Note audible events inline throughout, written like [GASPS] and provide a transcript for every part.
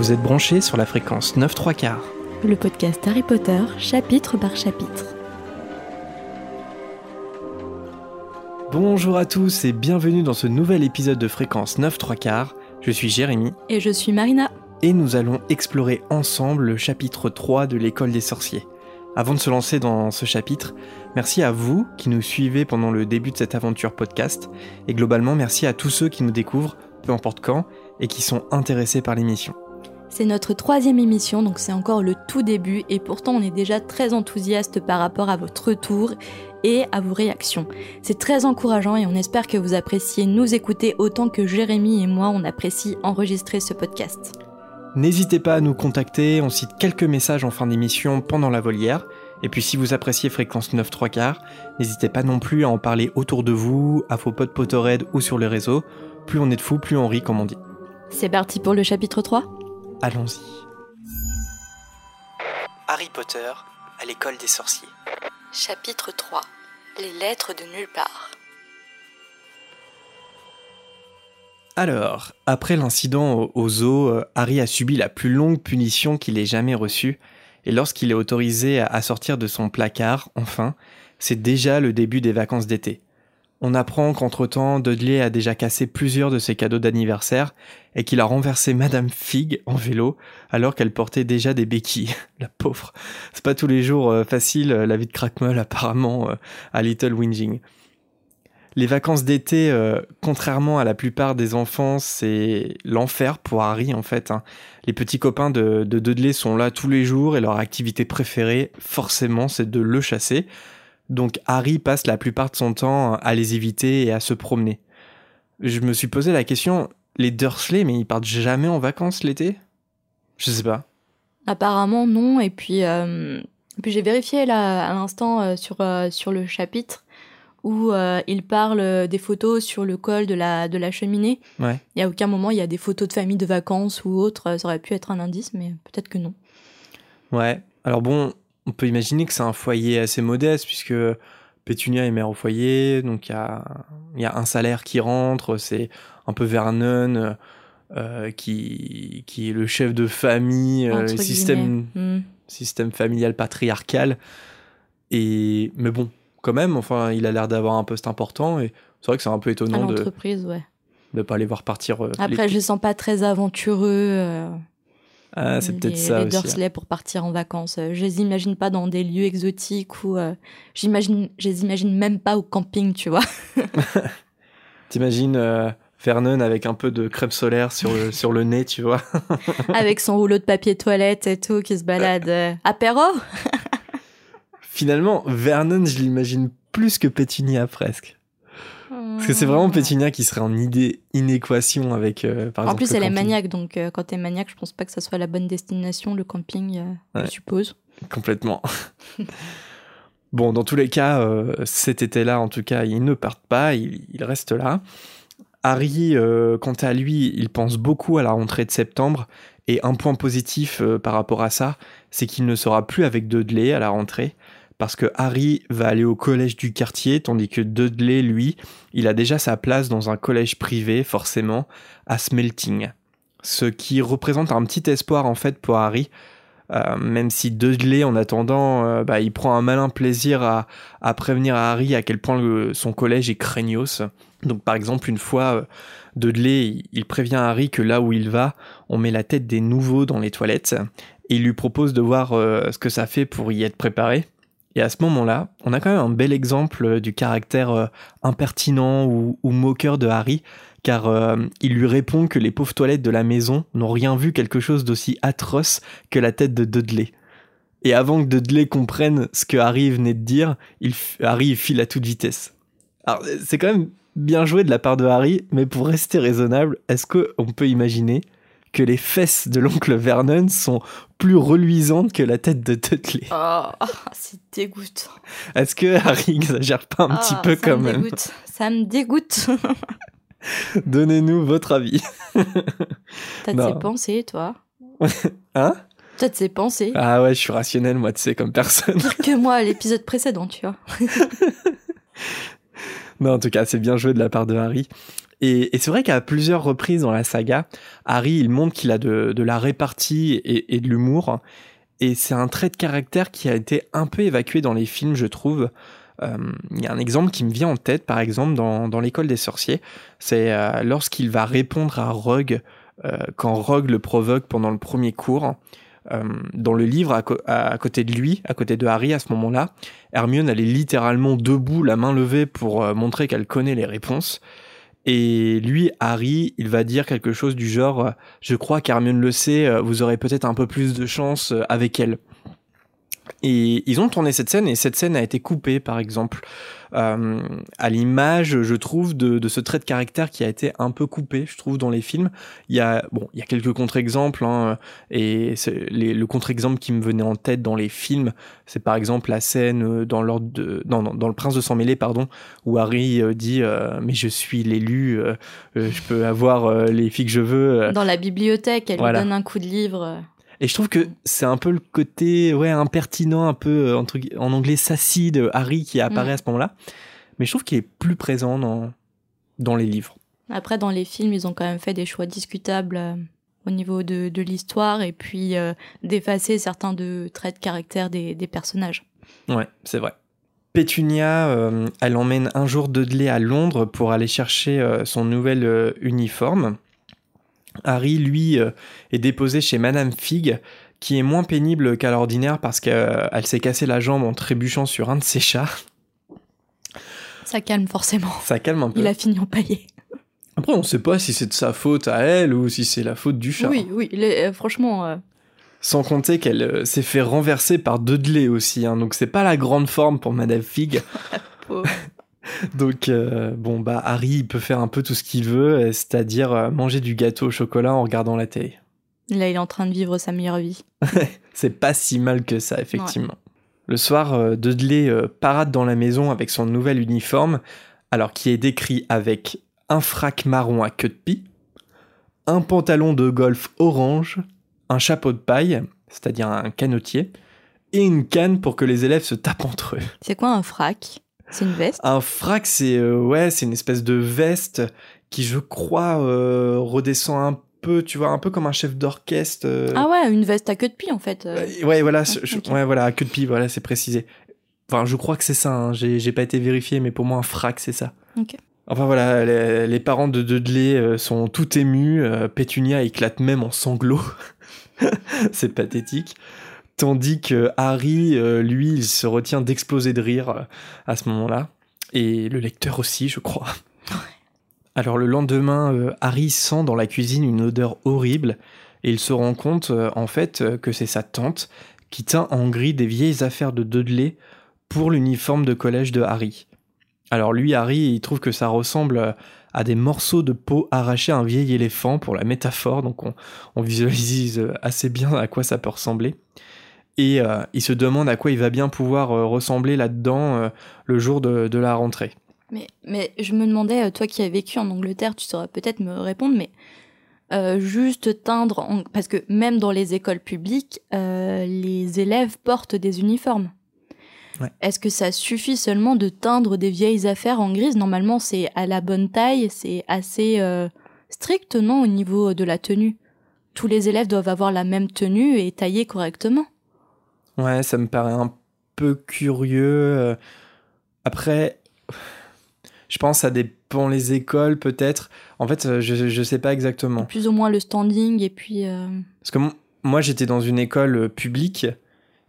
Vous êtes branchés sur la fréquence 9 3 quarts. Le podcast Harry Potter, chapitre par chapitre. Bonjour à tous et bienvenue dans ce nouvel épisode de fréquence 9 3 quarts. Je suis Jérémy Et je suis Marina. et nous allons explorer ensemble le chapitre 3 de l'école des sorciers. Avant de se lancer dans ce chapitre, merci à vous qui nous suivez pendant le début de cette aventure podcast et globalement merci à tous ceux qui nous découvrent, peu importe quand, et qui sont intéressés par l'émission. C'est notre troisième émission, donc c'est encore le tout début, et pourtant on est déjà très enthousiaste par rapport à votre retour et à vos réactions. C'est très encourageant et on espère que vous appréciez nous écouter autant que Jérémy et moi on apprécie enregistrer ce podcast. N'hésitez pas à nous contacter, on cite quelques messages en fin d'émission pendant la volière. Et puis si vous appréciez Fréquence 9 3 quarts, n'hésitez pas non plus à en parler autour de vous, à vos potes Potterhead ou sur les réseaux. Plus on est de fous, plus on rit comme on dit. C'est parti pour le chapitre 3 Allons-y. Harry Potter à l'école des sorciers. Chapitre 3 Les lettres de nulle part. Alors, après l'incident au- zoo, euh, Harry a subi la plus longue punition qu'il ait jamais reçue, et lorsqu'il est autorisé à sortir de son placard, enfin, c'est déjà le début des vacances d'été. On apprend qu'entre-temps, Dudley a déjà cassé plusieurs de ses cadeaux d'anniversaire et qu'il a renversé Madame Fig en vélo alors qu'elle portait déjà des béquilles. [LAUGHS] La pauvre. C'est pas tous les jours euh, facile euh, la vie de Crackmull apparemment euh, à Little Whinging. Les vacances d'été, contrairement à la plupart des enfants, c'est l'enfer pour Harry en fait. hein. Les petits copains de Dudley sont là tous les jours et leur activité préférée, forcément, c'est de le chasser. Donc Harry passe la plupart de son temps à les éviter et à se promener. Je me suis posé la question, les Dursley, mais ils partent jamais en vacances l'été? Je sais pas. Apparemment non, et puis, euh, et puis j'ai vérifié là à l'instant euh, sur, euh, sur le chapitre où il parle des photos sur le col de la, de la cheminée. Ouais. Il y a aucun moment il y a des photos de famille de vacances ou autre, ça aurait pu être un indice, mais peut-être que non. Ouais. Alors bon, on peut imaginer que c'est un foyer assez modeste puisque Pétunia est mère au foyer, donc il y a, il y a un salaire qui rentre, c'est un peu Vernon euh, qui, qui est le chef de famille, euh, système. Hmm. système familial patriarcal. Et, mais bon, quand même, enfin, il a l'air d'avoir un poste important et c'est vrai que c'est un peu étonnant de l'entreprise, ouais. ne pas les voir partir. euh, Après, je les sens pas très aventureux. Ah, c'est les- peut-être ça les aussi. hein. Dursley pour partir en vacances. Euh, Je les imagine pas dans des lieux exotiques ou euh, j'imagine, je les imagine même pas au camping, tu vois. [LAUGHS] T'imagines euh, Vernon avec un peu de crème solaire sur le, sur le nez, tu vois [LAUGHS] Avec son rouleau de papier toilette et tout, qui se balade. euh, apéro Finalement, Vernon, je l'imagine plus que Pétunia presque. Parce que c'est vraiment Pétunia qui serait en idée, inéquation avec, euh, par En exemple, plus, le elle est maniaque, donc euh, quand t'es maniaque, je pense pas que ça soit la bonne destination, le camping, euh, Ouais. je suppose. Complètement. [LAUGHS] bon, dans tous les cas, euh, cet été-là, en tout cas, ils ne partent pas, ils, ils restent là. Harry, quant à lui, il pense beaucoup à la rentrée de septembre. Et un point positif par rapport à ça, c'est qu'il ne sera plus avec Dudley à la rentrée. Parce que Harry va aller au collège du quartier, tandis que Dudley, lui, il a déjà sa place dans un collège privé, forcément, à Smelting. Ce qui représente un petit espoir, en fait, pour Harry, euh, même si Dudley, en attendant, euh, bah, il prend un malin plaisir à, prévenir à Harry à quel point son collège est craignos. Donc, par exemple, une fois, euh, Dudley, il, prévient Harry que là où il va, on met la tête des nouveaux dans les toilettes et il lui propose de voir ce que ça fait pour y être préparé. Et à ce moment-là, on a quand même un bel exemple euh, du caractère euh, impertinent ou, moqueur de Harry, car euh, il lui répond que les pauvres toilettes de la maison n'ont rien vu quelque chose d'aussi atroce que la tête de Dudley. Et avant que Dudley comprenne ce que Harry venait de dire, Harry il file à toute vitesse. Alors, c'est quand même bien joué de la part de Harry, mais pour rester raisonnable, est-ce qu'on peut imaginer que les fesses de l'oncle Vernon sont plus reluisantes que la tête de Dudley Oh, c'est dégoûtant. Est-ce que Harry exagère pas un petit Ah, peu quand me même dégoûte. Ça me dégoûte. [LAUGHS] Donnez-nous votre avis. [LAUGHS] T'as de ces pensées, toi [LAUGHS] Hein T'as de ces pensées. Ah ouais, je suis rationnel, moi, tu sais, comme personne. Pire que moi l'épisode précédent, tu vois. [LAUGHS] Non, en tout cas, c'est bien joué de la part de Harry. Et, c'est vrai qu'à plusieurs reprises dans la saga, Harry, il montre qu'il a de, la répartie et, de l'humour. Et c'est un trait de caractère qui a été un peu évacué dans les films, je trouve. Euh, il y a un exemple qui me vient en tête, par exemple, dans, l'école des sorciers. C'est euh, lorsqu'il va répondre à Rogue, euh, quand Rogue le provoque pendant le premier cours. Dans le livre, à, côté de lui, à côté de Harry à ce moment-là, Hermione, elle est littéralement debout, la main levée pour montrer qu'elle connaît les réponses. Et lui, Harry, il va dire quelque chose du genre Je crois qu'Hermione le sait, vous aurez peut-être un peu plus de chance avec elle. Et ils ont tourné cette scène et cette scène a été coupée, par exemple, euh, à l'image, je trouve, de, ce trait de caractère qui a été un peu coupé, je trouve, dans les films. Il y a, bon, il y a quelques contre-exemples, hein, et le contre-exemple qui me venait en tête dans les films, c'est par exemple la scène dans l'ordre de, dans, dans, Le Prince de sang mêlé, pardon, où Harry euh, dit euh, mais je suis l'élu, je peux avoir les filles que je veux. Dans la bibliothèque, elle lui donne un coup de livre. Et je trouve que c'est un peu le côté ouais impertinent, un peu euh, entre, en anglais sassy de Harry qui apparaît mm. à ce moment-là. Mais je trouve qu'il est plus présent dans, dans les livres. Après, dans les films, ils ont quand même fait des choix discutables euh, au niveau de, de l'histoire et puis euh, d'effacer certains de traits de caractère des, des personnages. Ouais, c'est vrai. Pétunia, elle emmène un jour Dudley à Londres pour aller chercher son nouvel uniforme. Harry, lui, euh, est déposé chez Madame Fig, qui est moins pénible qu'à l'ordinaire parce qu'elle s'est cassé la jambe en trébuchant sur un de ses chats. Ça calme forcément. Ça calme un peu. Il a fini empaillé. Après, on ne sait pas si c'est de sa faute à elle ou si c'est la faute du chat. Oui, oui, euh, franchement. Euh. Sans compter qu'elle s'est fait renverser par Dudley aussi, hein, donc c'est pas la grande forme pour Madame Fig. [LAUGHS] Donc, euh, bon, bah, Harry, il peut faire un peu tout ce qu'il veut, euh, c'est-à-dire euh, manger du gâteau au chocolat en regardant la télé. Là, il est en train de vivre sa meilleure vie. [LAUGHS] c'est pas si mal que ça, effectivement. Le soir, Dudley parade dans la maison avec son nouvel uniforme, alors qui est décrit avec un frac marron à queue de pie, un pantalon de golf orange, un chapeau de paille, c'est-à-dire un canotier, et une canne pour que les élèves se tapent entre eux. C'est quoi un frac? C'est une veste Un frac, c'est euh, ouais, c'est une espèce de veste qui, je crois, euh, redescend un peu, tu vois, un peu comme un chef d'orchestre. Euh. Ah ouais, une veste à queue de pie en fait. ouais, voilà, ah, ouais, voilà, à queue de pie, voilà, c'est précisé. Enfin, je crois que c'est ça. Hein. J'ai pas été vérifié, mais pour moi, un frac, c'est ça. Ok. Enfin voilà, les, parents de Dudley sont tout émus. Pétunia éclate même en sanglots. [LAUGHS] c'est pathétique. Tandis que Harry, euh, lui, il se retient d'exploser de rire euh, à ce moment-là. Et le lecteur aussi, je crois. Alors le lendemain, euh, Harry sent dans la cuisine une odeur horrible et il se rend compte en fait que c'est sa tante qui tint en gris des vieilles affaires de Dudley pour l'uniforme de collège de Harry. Alors lui, Harry, il trouve que ça ressemble à des morceaux de peau arrachés à un vieil éléphant pour la métaphore, donc on visualise assez bien à quoi ça peut ressembler et euh, il se demande à quoi il va bien pouvoir euh, ressembler là-dedans euh, le jour de, la rentrée. Mais, mais je me demandais, toi qui as vécu en Angleterre, tu saurais peut-être me répondre, mais juste teindre, parce que même dans les écoles publiques, les élèves portent des uniformes. Est-ce que ça suffit seulement de teindre des vieilles affaires en grise? Normalement, c'est à la bonne taille, c'est assez strict, non, au niveau de la tenue? Tous les élèves doivent avoir la même tenue et tailler correctement. Ouais, ça me paraît un peu curieux. Euh. Après, je pense que ça dépend les écoles peut-être. En fait, euh, je, je sais pas exactement. Plus ou moins le standing et puis. Euh, Parce que moi, j'étais dans une école publique,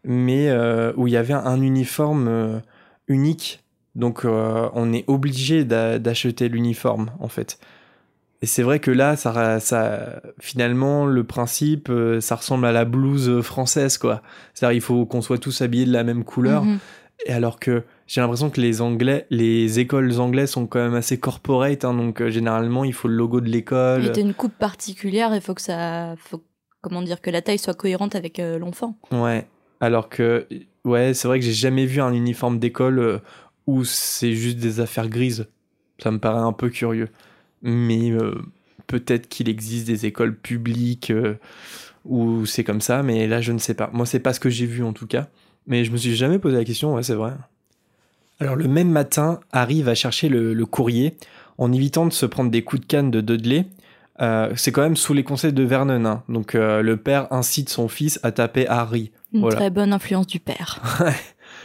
mais où il y avait un uniforme unique. Donc, on est obligé d'acheter l'uniforme, en fait. Et c'est vrai que là, ça, ça, finalement, le principe, euh, ça ressemble à la blouse française, quoi. C'est-à-dire, il faut qu'on soit tous habillés de la même couleur. Mhm. Et alors que j'ai l'impression que les Anglais, les écoles anglaises sont quand même assez corporate, hein, donc euh, généralement, il faut le logo de l'école. Il y a une coupe particulière, il faut que ça, faut, comment dire, que la taille soit cohérente avec euh, l'enfant. Ouais. Alors que, ouais, c'est vrai que j'ai jamais vu un uniforme d'école où c'est juste des affaires grises. Ça me paraît un peu curieux mais euh, peut-être qu'il existe des écoles publiques euh, où c'est comme ça, mais là je ne sais pas. Moi c'est pas ce que j'ai vu en tout cas, mais je me suis jamais posé la question, ouais c'est vrai. Alors le même matin, Harry va chercher le, courrier en évitant de se prendre des coups de canne de Dudley. Euh, c'est quand même sous les conseils de Vernon. hein. Donc euh, le père incite son fils à taper Harry. Une Voilà. très bonne influence du père. [LAUGHS]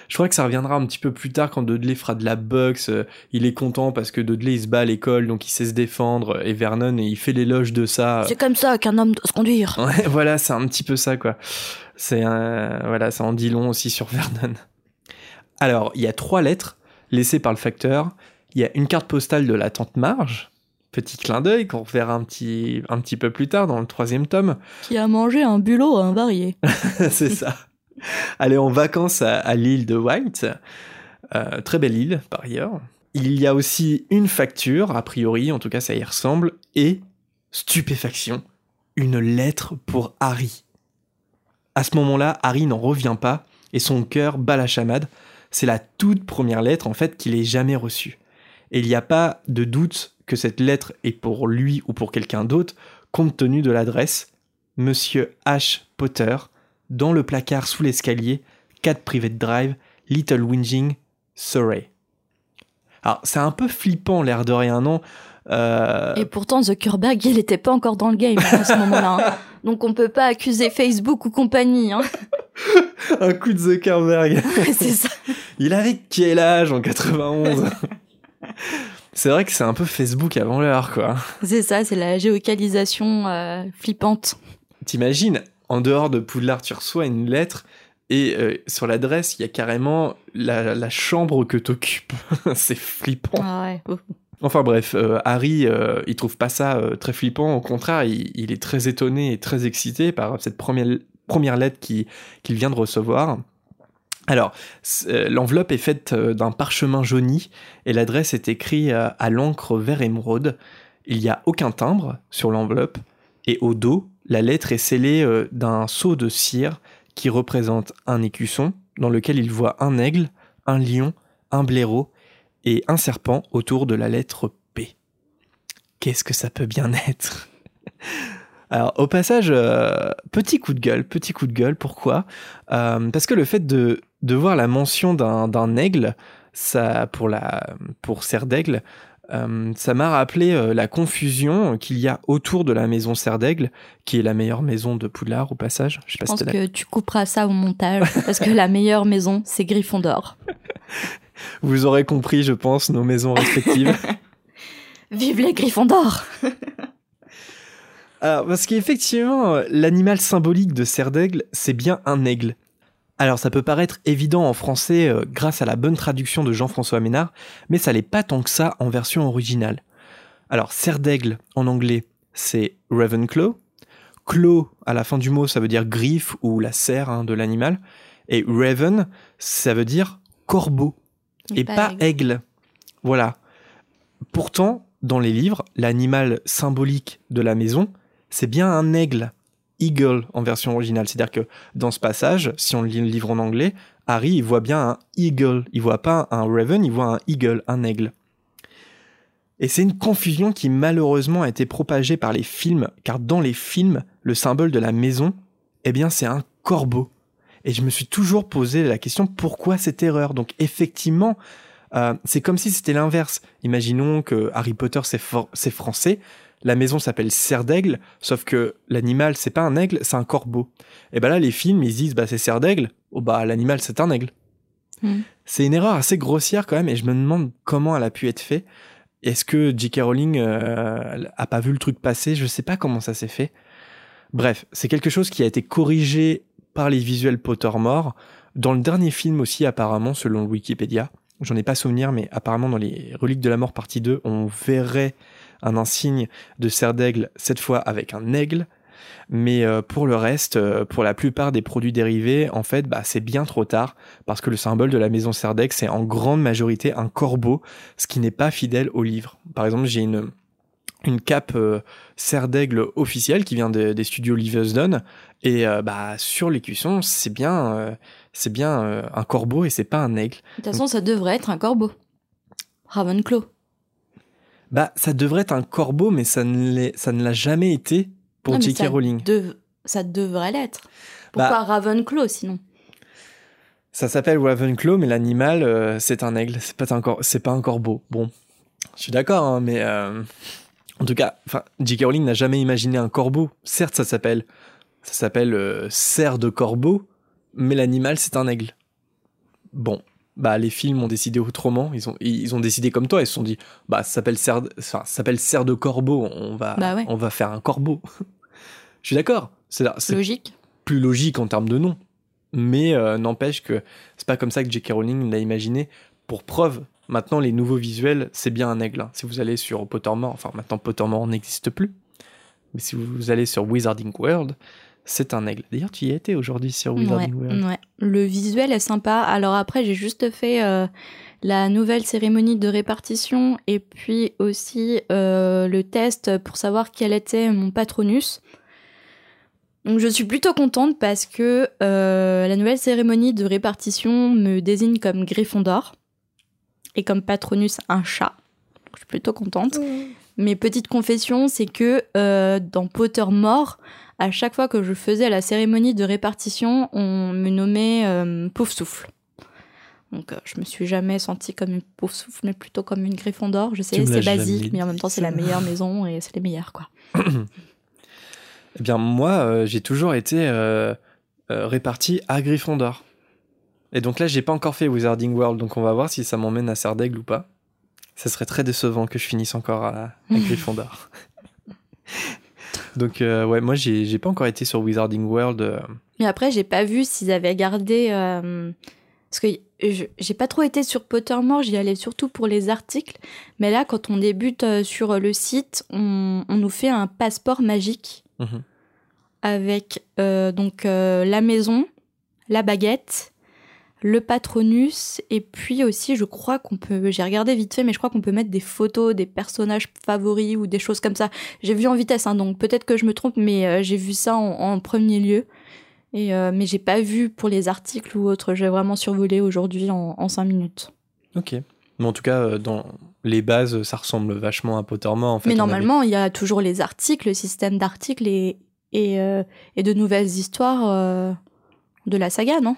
Je crois que ça reviendra un petit peu plus tard quand Dudley fera de la boxe. euh, il est content parce que Dudley il se bat à l'école, donc il sait se défendre. Et Vernon, il fait l'éloge de ça. C'est comme ça qu'un homme doit se conduire. [LAUGHS] Ouais, voilà, c'est un petit peu ça, quoi. C'est un... voilà, ça en dit long aussi sur Vernon. Alors, il y a trois lettres laissées par le facteur. Il y a une carte postale de la tante Marge. Petit clin d'œil qu'on reverra un petit, un petit peu plus tard dans le troisième tome. Qui a mangé un bulot invarié. [LAUGHS] c'est ça. Aller en vacances à, l'île de White. Euh, très belle île, par ailleurs. Il y a aussi une facture, a priori, en tout cas ça y ressemble, et, stupéfaction, une lettre pour Harry. À ce moment-là, Harry n'en revient pas, et son cœur bat la chamade. C'est la toute première lettre, en fait, qu'il ait jamais reçue. Et il n'y a pas de doute que cette lettre est pour lui ou pour quelqu'un d'autre, compte tenu de l'adresse. Monsieur H. Potter, dans le placard sous l'escalier, 4 Private Drive, Little Whinging, Surrey. Alors, c'est un peu flippant, l'air de rien, non? Euh, Et pourtant, Zuckerberg, il était pas encore dans le game hein, à ce moment-là. hein. [LAUGHS] Donc on peut pas accuser Facebook ou compagnie. Hein. Un coup de Zuckerberg. c'est ça. [LAUGHS] Il avait quel âge en 91 [LAUGHS] C'est vrai que c'est un peu Facebook avant l'heure, quoi. C'est ça, c'est la géocalisation euh, flippante. T'imagines, en dehors de Poudlard, tu reçois une lettre et euh, sur l'adresse, il y a carrément la, la chambre que t'occupes. [LAUGHS] c'est flippant. Ah ouais. Enfin bref, euh, Harry, euh, il trouve pas ça euh, très flippant. Au contraire, il, il est très étonné et très excité par cette première, première lettre qui- qu'il vient de recevoir. Alors, l'enveloppe est faite d'un parchemin jauni et l'adresse est écrite à l'encre vert émeraude. Il n'y a aucun timbre sur l'enveloppe et au dos, la lettre est scellée euh, d'un sceau de cire qui représente un écusson dans lequel il voit un aigle, un lion, un blaireau et un serpent autour de la lettre P. Qu'est-ce que ça peut bien être? [LAUGHS] Alors, au passage, euh, petit coup de gueule, petit coup de gueule, pourquoi? Euh, Parce que le fait de, voir la mention d'un d'un aigle, ça, pour, la, pour Serre d'Aigle, euh, ça m'a rappelé euh, la confusion qu'il y a autour de la maison Serre d'Aigle, qui est la meilleure maison de Poudlard, au passage. Je sais Je pas pense si que tu couperas ça au montage [LAUGHS] parce que la meilleure maison, c'est Gryffondor. [LAUGHS] Vous aurez compris, je pense, nos maisons respectives. [LAUGHS] Vive les Gryffondor Alors, parce qu'effectivement, euh, l'animal symbolique de Serre d'Aigle, c'est bien un aigle. Alors, ça peut paraître évident en français euh, grâce à la bonne traduction de Jean-François Ménard, mais ça l'est pas tant que ça en version originale. Alors, Serre d'Aigle, en anglais, c'est Ravenclaw. Claw, à la fin du mot, ça veut dire griffe ou la serre hein, de l'animal. Et Raven, ça veut dire corbeau et pas aigle. Voilà. Pourtant, dans les livres, l'animal symbolique de la maison, c'est bien un aigle. Eagle en version originale. C'est-à-dire que dans ce passage, si on lit le livre en anglais, Harry, il voit bien un eagle. Il voit pas un raven, il voit un eagle, un aigle. Et c'est une confusion qui malheureusement a été propagée par les films, car dans les films, le symbole de la maison, eh bien c'est un corbeau. Et je me suis toujours posé la question pourquoi cette erreur? Donc effectivement, euh, c'est comme si c'était l'inverse. Imaginons que Harry Potter c'est français, la maison s'appelle Serre d'Aigle, sauf que l'animal c'est pas un aigle, c'est un corbeau. Et ben là les films ils se disent bah c'est Serre d'Aigle, oh bah l'animal c'est un aigle. Hmm. C'est une erreur assez grossière quand même et je me demande comment elle a pu être faite. Est-ce que J.K. Rowling euh, a pas vu le truc passer? Je sais pas comment ça s'est fait. Bref, c'est quelque chose qui a été corrigé par les visuels Pottermore. Dans le dernier film aussi, apparemment, selon Wikipédia, j'en ai pas souvenir, mais apparemment dans les Reliques de la Mort partie 2, on verrait un insigne de serre d'aigle, cette fois avec un aigle. Mais euh, pour le reste, euh, pour la plupart des produits dérivés, en fait, bah, c'est bien trop tard, parce que le symbole de la maison d'aigle, c'est en grande majorité un corbeau, ce qui n'est pas fidèle au livre. Par exemple, j'ai une, une cape euh, serre d'aigle officielle qui vient de- des studios Livingston, et euh, bah, sur l'écusson, c'est bien, c'est bien un corbeau et c'est pas un aigle. De toute façon, ça devrait être un corbeau. Ravenclaw. Bah, ça devrait être un corbeau, mais ça ne l'est- ça ne l'a jamais été pour J.K. ça Rowling. Ça devrait l'être. Pourquoi Bah- Ravenclaw sinon? Ça s'appelle Ravenclaw, mais l'animal, euh, c'est un aigle, c'est pas un, cor- c'est pas un corbeau. Bon. Je suis d'accord, hein, mais euh, en tout cas, J.K. Rowling n'a jamais imaginé un corbeau. Certes, ça s'appelle, ça s'appelle euh, cerf de corbeau, mais l'animal c'est un aigle. Bon, bah les films ont décidé autrement. Ils ont, ils ont décidé comme toi. Ils se sont dit, bah ça s'appelle cerf, de- enfin, ça s'appelle cerf de corbeau. On va, Bah ouais. on va faire un corbeau. [LAUGHS] Je suis d'accord. C'est c'est Logique. plus logique en termes de nom. Mais euh, n'empêche que c'est pas comme ça que J.K. Rowling l'a imaginé. Pour preuve, maintenant les nouveaux visuels, c'est bien un aigle. hein. Si vous allez sur Pottermore, enfin maintenant Pottermore n'existe plus, mais si vous allez sur Wizarding World, c'est un aigle. D'ailleurs, tu y étais aujourd'hui sur Ouais, Wizarding World. ouais. Le visuel est sympa. Alors après, j'ai juste fait euh, la nouvelle cérémonie de répartition et puis aussi euh, le test pour savoir quel était mon patronus. Donc je suis plutôt contente parce que euh, la nouvelle cérémonie de répartition me désigne comme Gryffondor et comme patronus un chat. Donc, je suis plutôt contente. Mais petite confession, c'est que euh, dans Pottermore, à chaque fois que je faisais la cérémonie de répartition, on me nommait euh, Souffle. Donc euh, je me suis jamais sentie comme une Pouf Souffle, mais plutôt comme une Gryffondor. Je sais, c'est basique, mais en même temps c'est la meilleure maison et c'est les meilleurs quoi. [COUGHS] Eh bien, moi, euh, j'ai toujours été euh, euh, réparti à Gryffondor. Et donc là, j'ai pas encore fait Wizarding World, donc on va voir si ça m'emmène à Serdaigle ou pas. Ça serait très décevant que je finisse encore à, à [LAUGHS] Gryffondor. Donc, euh, ouais, moi, j'ai pas encore été sur Wizarding World. euh, Mais après, j'ai pas vu s'ils avaient gardé. euh, Parce que j'ai pas trop été sur Pottermore, j'y allais surtout pour les articles. Mais là, quand on débute sur le site, on, on nous fait un passeport magique mhm. avec donc la maison, la baguette, le patronus et puis aussi je crois qu'on peut j'ai regardé vite fait mais je crois qu'on peut mettre des photos des personnages favoris ou des choses comme ça. J'ai vu en vitesse hein, donc peut-être que je me trompe mais euh, j'ai vu ça en, en premier lieu. Et euh, mais j'ai pas vu pour les articles ou autres, j'ai vraiment survolé aujourd'hui en, en 5 minutes. Ok. Mais en tout cas, euh, dans les bases, ça ressemble vachement à Pottermore. En fait, mais normalement, il y a toujours les articles, le système d'articles et, et, euh, et de nouvelles histoires de la saga, non?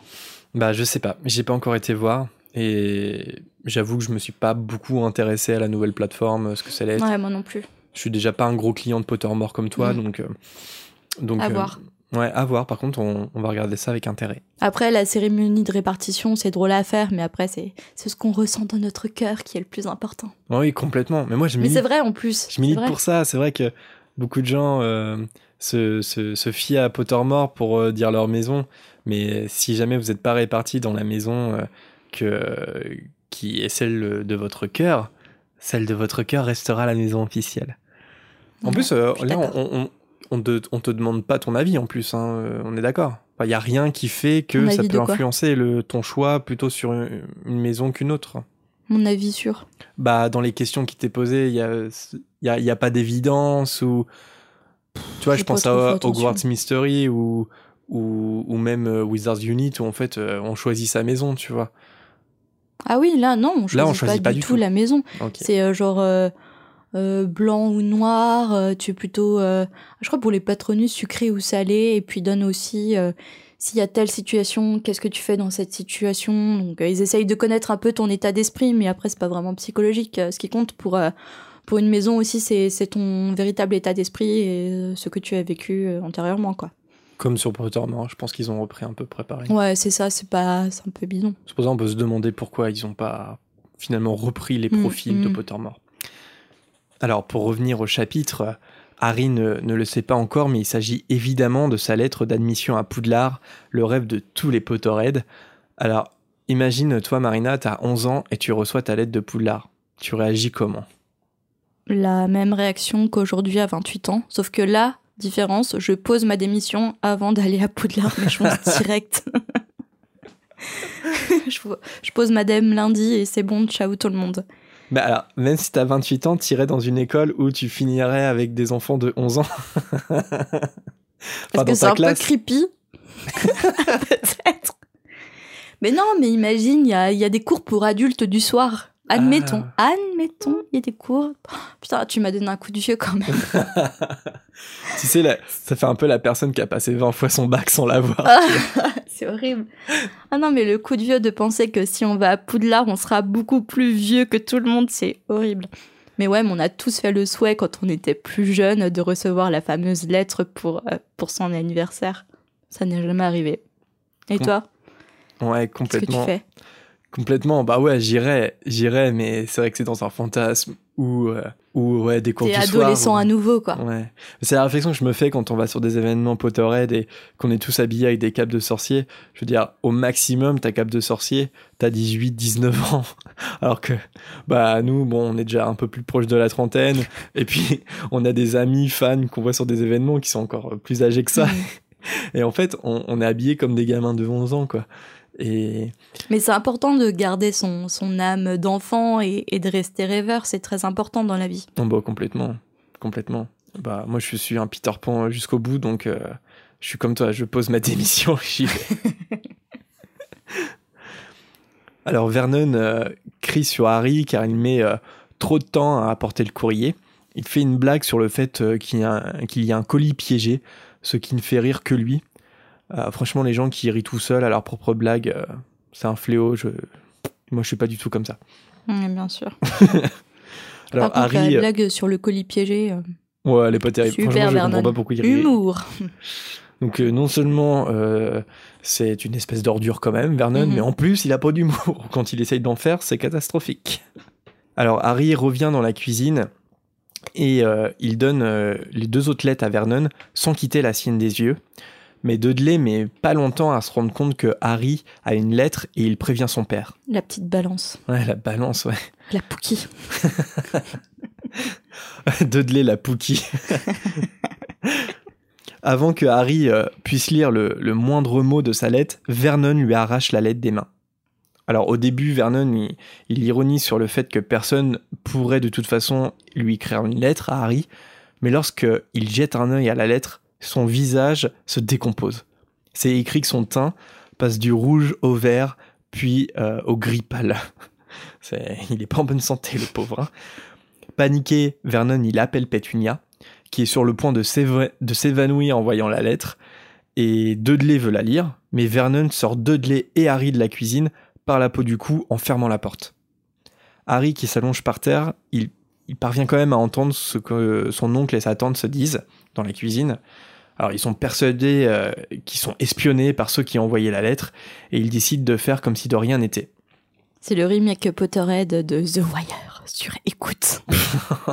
Bah, je sais pas. J'ai pas encore été voir. Et j'avoue que je me suis pas beaucoup intéressé à la nouvelle plateforme, ce que ça allait être. Ouais, moi non plus. Je suis déjà pas un gros client de Pottermore comme toi, Mhm. donc. euh, donc À euh, voir. Ouais, à voir. Par contre, on, on va regarder ça avec intérêt. Après, la cérémonie de répartition, c'est drôle à faire, mais après, c'est c'est ce qu'on ressent dans notre cœur qui est le plus important. Oui, complètement. Mais moi, je Mais milite, c'est vrai en plus. je milite pour ça. C'est vrai que beaucoup de gens euh, se, se, se fient à Pottermore pour euh, dire leur maison. Mais si jamais vous n'êtes pas répartis dans la maison euh, que, qui est celle de votre cœur, celle de votre cœur restera la maison officielle. En Ouais, plus, euh, là, on, on, te, on te demande pas ton avis en plus, hein, euh, on est d'accord. Il n'y a rien qui fait que Mon ça peut influencer le, ton choix plutôt sur une, une maison qu'une autre. Mon avis sûr. Bah, dans les questions qui t'es posées, il n'y a, y a, y a pas d'évidence ou. Tu vois, je pense à. Hogwarts Mystery ou, ou, ou même euh, Wizards Unit où en fait euh, on choisit sa maison, tu vois. Ah oui, là, non, on choisit, Là, on choisit pas, pas du tout tout. la maison. C'est euh, genre euh, blanc ou noir. euh, tu es plutôt, euh, je crois pour les patronus sucré ou salé. Et puis donne aussi s'il y a telle situation, qu'est-ce que tu fais dans cette situation? Donc ils essayent de connaître un peu ton état d'esprit, mais après c'est pas vraiment psychologique. Ce qui compte pour pour une maison aussi, c'est c'est ton véritable état d'esprit et ce que tu as vécu antérieurement, quoi. Comme sur Pottermore, je pense qu'ils ont repris un peu préparé. Ouais, c'est ça. C'est pas, c'est un peu bidon. C'est pour ça qu'on peut se demander pourquoi ils n'ont pas finalement repris les Mm, profils de mm. Pottermore. Alors, pour revenir au chapitre, Harry ne, ne le sait pas encore, mais il s'agit évidemment de sa lettre d'admission à Poudlard, le rêve de tous les Potterheads. Alors, imagine, toi, Marina, t'as 11 ans et tu reçois ta lettre de Poudlard. Tu réagis comment? La même réaction qu'aujourd'hui à 28 ans, sauf que là, différence, je pose ma démission avant d'aller à Poudlard, mais je fonce [LAUGHS] direct. [LAUGHS] je, je pose madame lundi et c'est bon, ciao tout le monde. Bah alors, même si t'as 28 ans, t'irais dans une école où tu finirais avec des enfants de 11 ans [LAUGHS] Parce dans que c'est un classe. peu creepy. Peut-être. Mais non, mais imagine, il y a, il y a des cours pour adultes du soir. Admettons, admettons, il y a des cours. Oh, [GASPS] putain, tu m'as donné un coup de vieux quand même. [LAUGHS] Tu sais, là, ça fait un peu la personne qui a passé 20 fois son bac sans l'avoir. Ah, [LAUGHS] c'est horrible. Ah non, mais le coup de vieux de penser que si on va à Poudlard, on sera beaucoup plus vieux que tout le monde, c'est horrible. Mais ouais, mais on a tous fait le souhait quand on était plus jeune de recevoir la fameuse lettre pour, euh, pour son anniversaire. Ça n'est jamais arrivé. Et Com- toi? Ouais, Qu'est-ce que tu complètement. fais? Complètement. Bah ouais, j'irais, j'irais, mais c'est vrai que c'est dans un fantasme ou euh, ou ouais des cours du adolescent à nouveau, quoi. Ouais. C'est la réflexion que je me fais quand on va sur des événements Potterhead et qu'on est tous habillés avec des capes de sorcier. Je veux dire, au maximum, ta cape de sorcier, t'as 18, 19 ans. [LAUGHS] Alors que, bah, nous, bon, on est déjà un peu plus proche de la trentaine. Et puis, [LAUGHS] on a des amis fans qu'on voit sur des événements qui sont encore plus âgés que ça. Et en fait, on, on est habillés comme des gamins de 11 ans, quoi. Et Mais c'est important de garder son, son âme d'enfant et, et de rester rêveur. C'est très important dans la vie. non, bah, complètement. Complètement. Bah, moi, je suis un Peter Pan jusqu'au bout, donc euh, je suis comme toi, je pose ma [LAUGHS] démission, j'y vais. [LAUGHS] Alors, Vernon euh, crie sur Harry car il met euh, trop de temps à apporter le courrier. Il fait une blague sur le fait euh, y, qu'il y a un colis piégé, ce qui ne fait rire que lui. Euh, franchement, les gens qui rient tout seuls à leur propre blague, euh, c'est un fléau. Je... Moi, je suis pas du tout comme ça. Bien sûr. [LAUGHS] Alors, Par contre, Harry, la euh, blague sur le colis piégé, euh, ouais, elle est pas terrible. Super, Franchement, je comprends pas pourquoi il rit. humour. [LAUGHS] Donc non seulement c'est une espèce d'ordure quand même, Vernon, Mhm. mais en plus il a pas d'humour. [LAUGHS] Quand il essaye d'en faire, c'est catastrophique. Alors Harry revient dans la cuisine et il donne les deux autres lettres à Vernon sans quitter la sienne des yeux. Mais Dudley met pas longtemps à se rendre compte que Harry a une lettre et il prévient son père. La petite balance. Ouais, la balance, ouais. La Pookie. [LAUGHS] Dudley la Pookie. [LAUGHS] Avant que Harry euh, puisse lire le, le moindre mot de sa lettre, Vernon lui arrache la lettre des mains. Alors au début, Vernon, il, il ironise sur le fait que personne pourrait de toute façon lui écrire une lettre à Harry, mais lorsque il jette un œil à la lettre, son visage se décompose. C'est écrit que son teint passe du rouge au vert, puis euh, au gris pâle. [LAUGHS] Il est pas en bonne santé, le pauvre. hein. Paniqué, Vernon il appelle Pétunia, qui est sur le point de s'éva- de s'évanouir en voyant la lettre, et Dudley veut la lire, mais Vernon sort Dudley et Harry de la cuisine par la peau du cou en fermant la porte. Harry qui s'allonge par terre, il parvient quand même à entendre ce que son oncle et sa tante se disent dans la cuisine. Alors ils sont persuadés euh, qu'ils sont espionnés par ceux qui ont envoyé la lettre, et ils décident de faire comme si de rien n'était. C'est le remake Potterhead de The Wire sur écoute. [LAUGHS]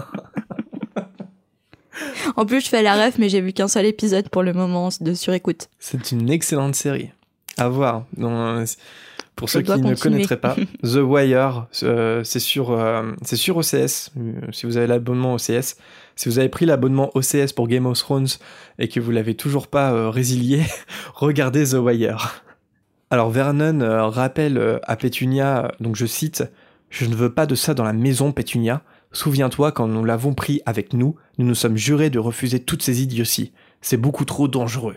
en plus, je fais la ref, mais j'ai vu qu'un seul épisode pour le moment de sur écoute. C'est une excellente série. À voir. C'est- pour Je ceux qui ne connaîtraient pas, [LAUGHS] The Wire, euh, c'est sur, euh, c'est sur OCS. euh, si vous avez l'abonnement OCS, si vous avez pris l'abonnement OCS pour Game of Thrones et que vous l'avez toujours pas euh, résilié, [LAUGHS] regardez The Wire. Alors Vernon rappelle à Pétunia, donc je cite, Je ne veux pas de ça dans la maison, Pétunia. Souviens-toi, quand nous l'avons pris avec nous, nous nous sommes jurés de refuser toutes ces idioties. C'est beaucoup trop dangereux.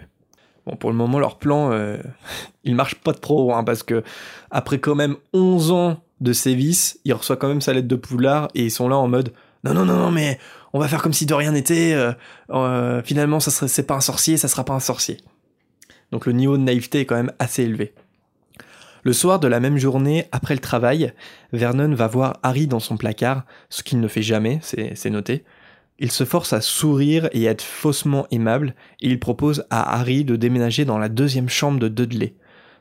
Bon, pour le moment, leur plan, euh, [LAUGHS] il marche pas trop, hein, parce que après quand même 11 ans de sévices, il reçoit quand même sa lettre de Poulard et ils sont là en mode non, non, non, non, mais on va faire comme si de rien n'était. euh, euh, finalement, ça c'est pas un sorcier, ça sera pas un sorcier. Donc le niveau de naïveté est quand même assez élevé. Le soir de la même journée, après le travail, Vernon va voir Harry dans son placard, ce qu'il ne fait jamais, c'est noté. Il se force à sourire et à être faussement aimable, et il propose à Harry de déménager dans la deuxième chambre de Dudley.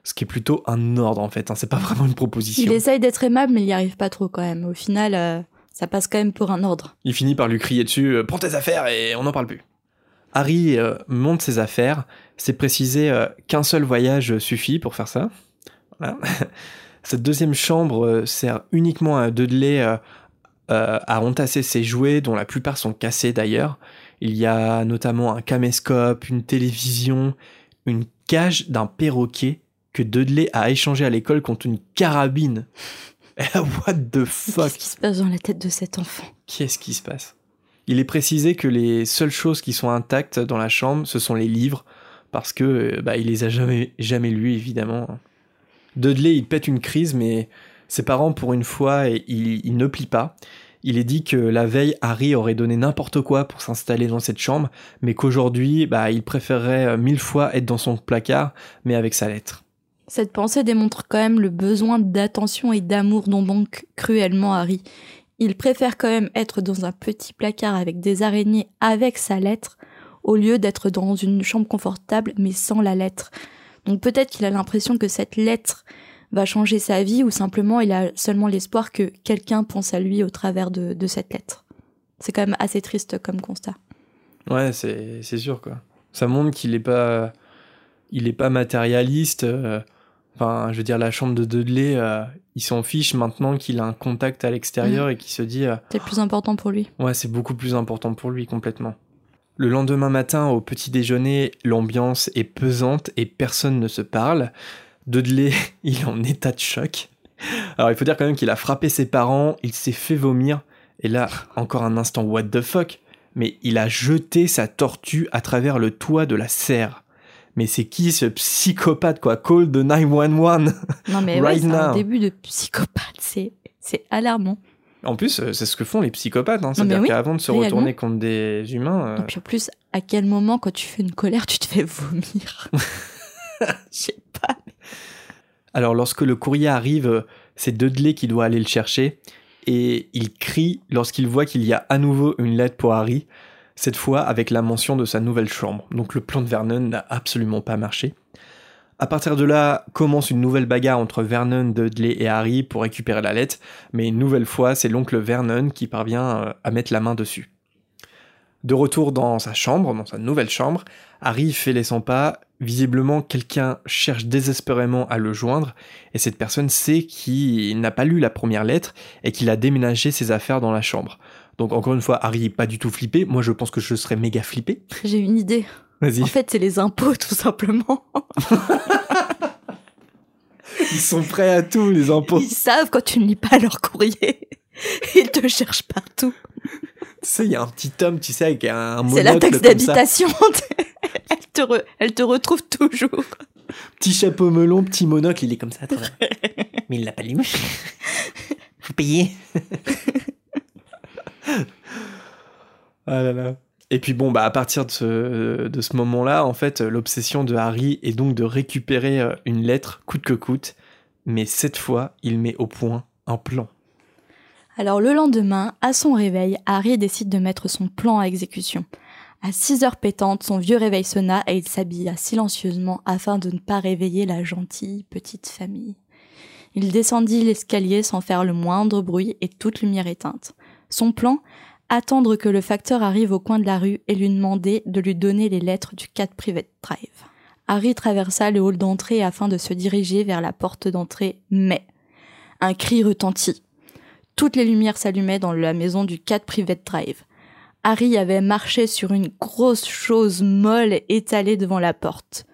Ce qui est plutôt un ordre en fait, hein, c'est pas vraiment une proposition. Il essaye d'être aimable, mais il n'y arrive pas trop quand même. Au final, euh, ça passe quand même pour un ordre. Il finit par lui crier dessus euh, Prends tes affaires et on n'en parle plus. Harry euh, monte ses affaires. C'est précisé euh, qu'un seul voyage suffit pour faire ça. Voilà. [LAUGHS] Cette deuxième chambre sert uniquement à Dudley euh, à entasser ses jouets, dont la plupart sont cassés d'ailleurs. Il y a notamment un caméscope, une télévision, une cage d'un perroquet que Dudley a échangé à l'école contre une carabine. [LAUGHS] What the fuck Qu'est-ce qui se passe dans la tête de cet enfant? Qu'est-ce qui se passe? Il est précisé que les seules choses qui sont intactes dans la chambre, ce sont les livres, parce que euh, bah, il les a jamais, jamais lus, évidemment. Dudley, il pète une crise, mais ses parents, pour une fois, il, il ne plie pas. Il est dit que la veille, Harry aurait donné n'importe quoi pour s'installer dans cette chambre, mais qu'aujourd'hui, bah, il préférerait euh, mille fois être dans son placard, mais avec sa lettre. Cette pensée démontre quand même le besoin d'attention et d'amour dont manque cruellement Harry. il préfère quand même être dans un petit placard avec des araignées avec sa lettre au lieu d'être dans une chambre confortable mais sans la lettre. Donc peut-être qu'il a l'impression que cette lettre va changer sa vie ou simplement il a seulement l'espoir que quelqu'un pense à lui au travers de, cette lettre. C'est quand même assez triste comme constat. Ouais, c'est sûr quoi. Ça montre qu'il est pas il est pas matérialiste. Euh, enfin, je veux dire, la chambre de Dudley, euh, il s'en fiche maintenant qu'il a un contact à l'extérieur mm. et qu'il se dit. Euh, c'est plus important pour lui. Ouais, c'est beaucoup plus important pour lui complètement. Le lendemain matin, au petit déjeuner, l'ambiance est pesante et personne ne se parle. Dudley, [LAUGHS] il est en état de choc. Alors il faut dire quand même qu'il a frappé ses parents, il s'est fait vomir, et là, encore un instant, what the fuck Mais il a jeté sa tortue à travers le toit de la serre. Mais c'est qui ce psychopathe quoi? Call the 911 [LAUGHS] Non mais right c'est un début de psychopathe, c'est c'est alarmant. En plus, euh, c'est ce que font les psychopathes. Hein. C'est-à-dire qu'avant de se retourner contre des humains. Euh, Et puis en plus, à quel moment, quand tu fais une colère, tu te fais vomir? [LAUGHS] Je sais pas. Alors, lorsque le courrier arrive, c'est Dudley qui doit aller le chercher. Et il crie lorsqu'il voit qu'il y a à nouveau une lettre pour Harry. Cette fois avec la mention de sa nouvelle chambre. Donc, le plan de Vernon n'a absolument pas marché. À partir de là, commence une nouvelle bagarre entre Vernon, Dudley et Harry pour récupérer la lettre, mais une nouvelle fois, c'est l'oncle Vernon qui parvient euh, à mettre la main dessus. De retour dans sa chambre, dans sa nouvelle chambre, Harry fait les 100 pas. Visiblement, quelqu'un cherche désespérément à le joindre, et cette personne sait qu'il n'a pas lu la première lettre et qu'il a déménagé ses affaires dans la chambre. Donc encore une fois, Harry pas du tout flippé. Moi, je pense que je serais méga flippé. J'ai une idée. En fait, c'est les impôts, tout simplement. [LAUGHS] Ils sont prêts à tout, les impôts. Ils savent quand tu ne lis pas leur courrier. Ils te cherchent partout. [LAUGHS] Tu sais, il y a un petit homme, tu sais, avec un monocle C'est la taxe d'habitation. [LAUGHS] elle, te elle te retrouve toujours. Petit chapeau melon, petit monocle, il est comme ça. [LAUGHS] Mais il l'a pas lu. Faut payer. ah là là. Et puis bon, bah à partir de ce, de ce moment-là, en fait, l'obsession de Harry est donc de récupérer euh, une lettre coûte que coûte, mais cette fois, il met au point un plan. Alors le lendemain, à son réveil, Harry décide de mettre son plan à exécution. À 6 heures pétantes, son vieux réveil sonna et il s'habilla silencieusement afin de ne pas réveiller la gentille petite famille. Il descendit l'escalier sans faire le moindre bruit et toute lumière éteinte. Son plan attendre que le facteur arrive au coin de la rue et lui demander de lui donner les lettres du 4 Private Drive. Harry traversa le hall d'entrée afin de se diriger vers la porte d'entrée, mais un cri retentit. Toutes les lumières s'allumaient dans la maison du 4 Private Drive. Harry avait marché sur une grosse chose molle étalée devant la porte.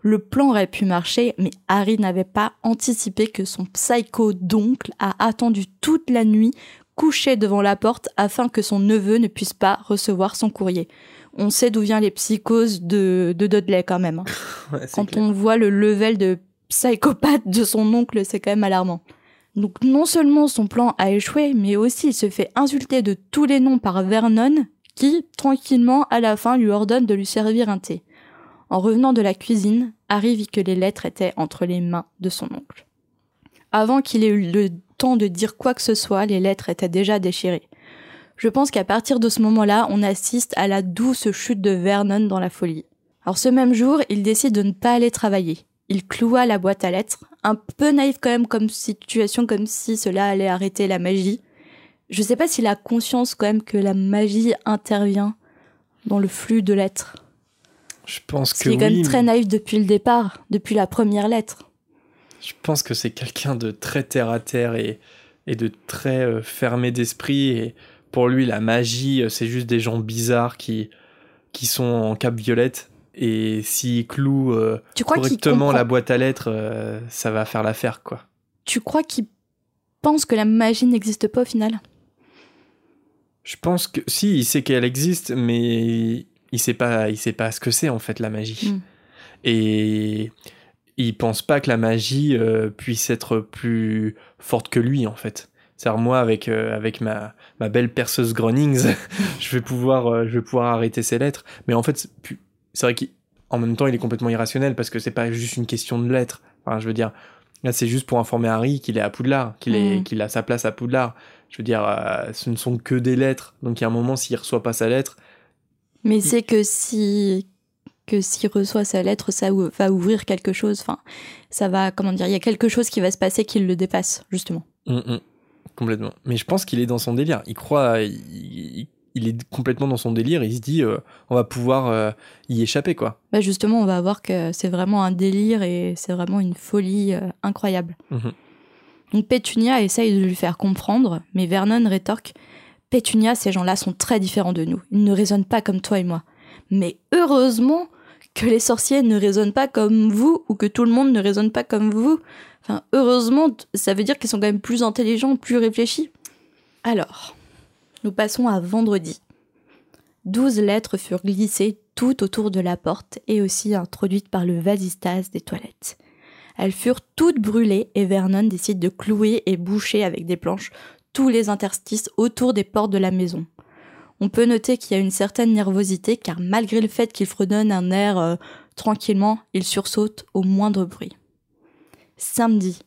Le plan aurait pu marcher, mais Harry n'avait pas anticipé que son psycho d'oncle a attendu toute la nuit couché devant la porte afin que son neveu ne puisse pas recevoir son courrier. On sait d'où viennent les psychoses de, de Dudley quand même. Hein. [LAUGHS] quand on voit le level de psychopathe de son oncle, c'est quand même alarmant. Donc non seulement son plan a échoué, mais aussi il se fait insulter de tous les noms par Vernon, qui, tranquillement, à la fin, lui ordonne de lui servir un thé. En revenant de la cuisine, Harry vit que les lettres étaient entre les mains de son oncle. Avant qu'il ait eu le temps de dire quoi que ce soit, les lettres étaient déjà déchirées. Je pense qu'à partir de ce moment-là, on assiste à la douce chute de Vernon dans la folie. Alors ce même jour, il décide de ne pas aller travailler. Il cloua la boîte à lettres, un peu naïf quand même comme situation, comme si cela allait arrêter la magie. Je sais pas s'il a conscience quand même que la magie intervient dans le flux de lettres. Je pense que Il est quand même très naïf depuis le départ, depuis la première lettre. Je pense que c'est quelqu'un de très terre à terre et, et de très euh, fermé d'esprit. Et pour lui, la magie, euh, c'est juste des gens bizarres qui, qui sont en cape violette. Et s'il cloue euh, correctement la boîte à lettres, ça va faire l'affaire, quoi. Tu crois qu'il pense que la magie n'existe pas au final? Je pense que si, il sait qu'elle existe, mais il sait pas, il sait pas ce que c'est en fait la magie. Hmm. Et il pense pas que la magie euh, puisse être plus forte que lui en fait. C'est-à-dire moi avec euh, avec ma ma belle perceuse Groenings, [LAUGHS] je vais pouvoir euh, je vais pouvoir arrêter ses lettres. Mais en fait c'est vrai qu'en même temps il est complètement irrationnel parce que c'est pas juste une question de lettres. Enfin je veux dire là c'est juste pour informer Harry qu'il est à Poudlard, qu'il est mm. qu'il a sa place à Poudlard. je veux dire, euh, ce ne sont que des lettres. Donc il y a un moment, s'il reçoit pas sa lettre, Mais c'est que si que s'il reçoit sa lettre, ça va ouvrir quelque chose. Enfin, ça va, comment dire, il y a quelque chose qui va se passer qui le dépasse, justement. hum, hum, complètement. Mais je pense qu'il est dans son délire. Il croit, il, il- il est complètement dans son délire. Il se dit, euh, on va pouvoir euh, y échapper, quoi. Bah justement, on va voir que c'est vraiment un délire et c'est vraiment une folie euh, incroyable. Mhm. Donc Pétunia essaye de lui faire comprendre, mais Vernon rétorque Pétunia, ces gens-là sont très différents de nous. Ils ne raisonnent pas comme toi et moi. Mais heureusement que les sorciers ne raisonnent pas comme vous ou que tout le monde ne raisonne pas comme vous. Enfin, heureusement, ça veut dire qu'ils sont quand même plus intelligents, plus réfléchis. Alors, passons à vendredi. Douze lettres furent glissées tout autour de la porte et aussi introduites par le vasistas des toilettes. Elles furent toutes brûlées et Vernon décide de clouer et boucher avec des planches tous les interstices autour des portes de la maison. On peut noter qu'il y a une certaine nervosité car malgré le fait qu'il fredonne un air euh, tranquillement, il sursaute au moindre bruit. Samedi,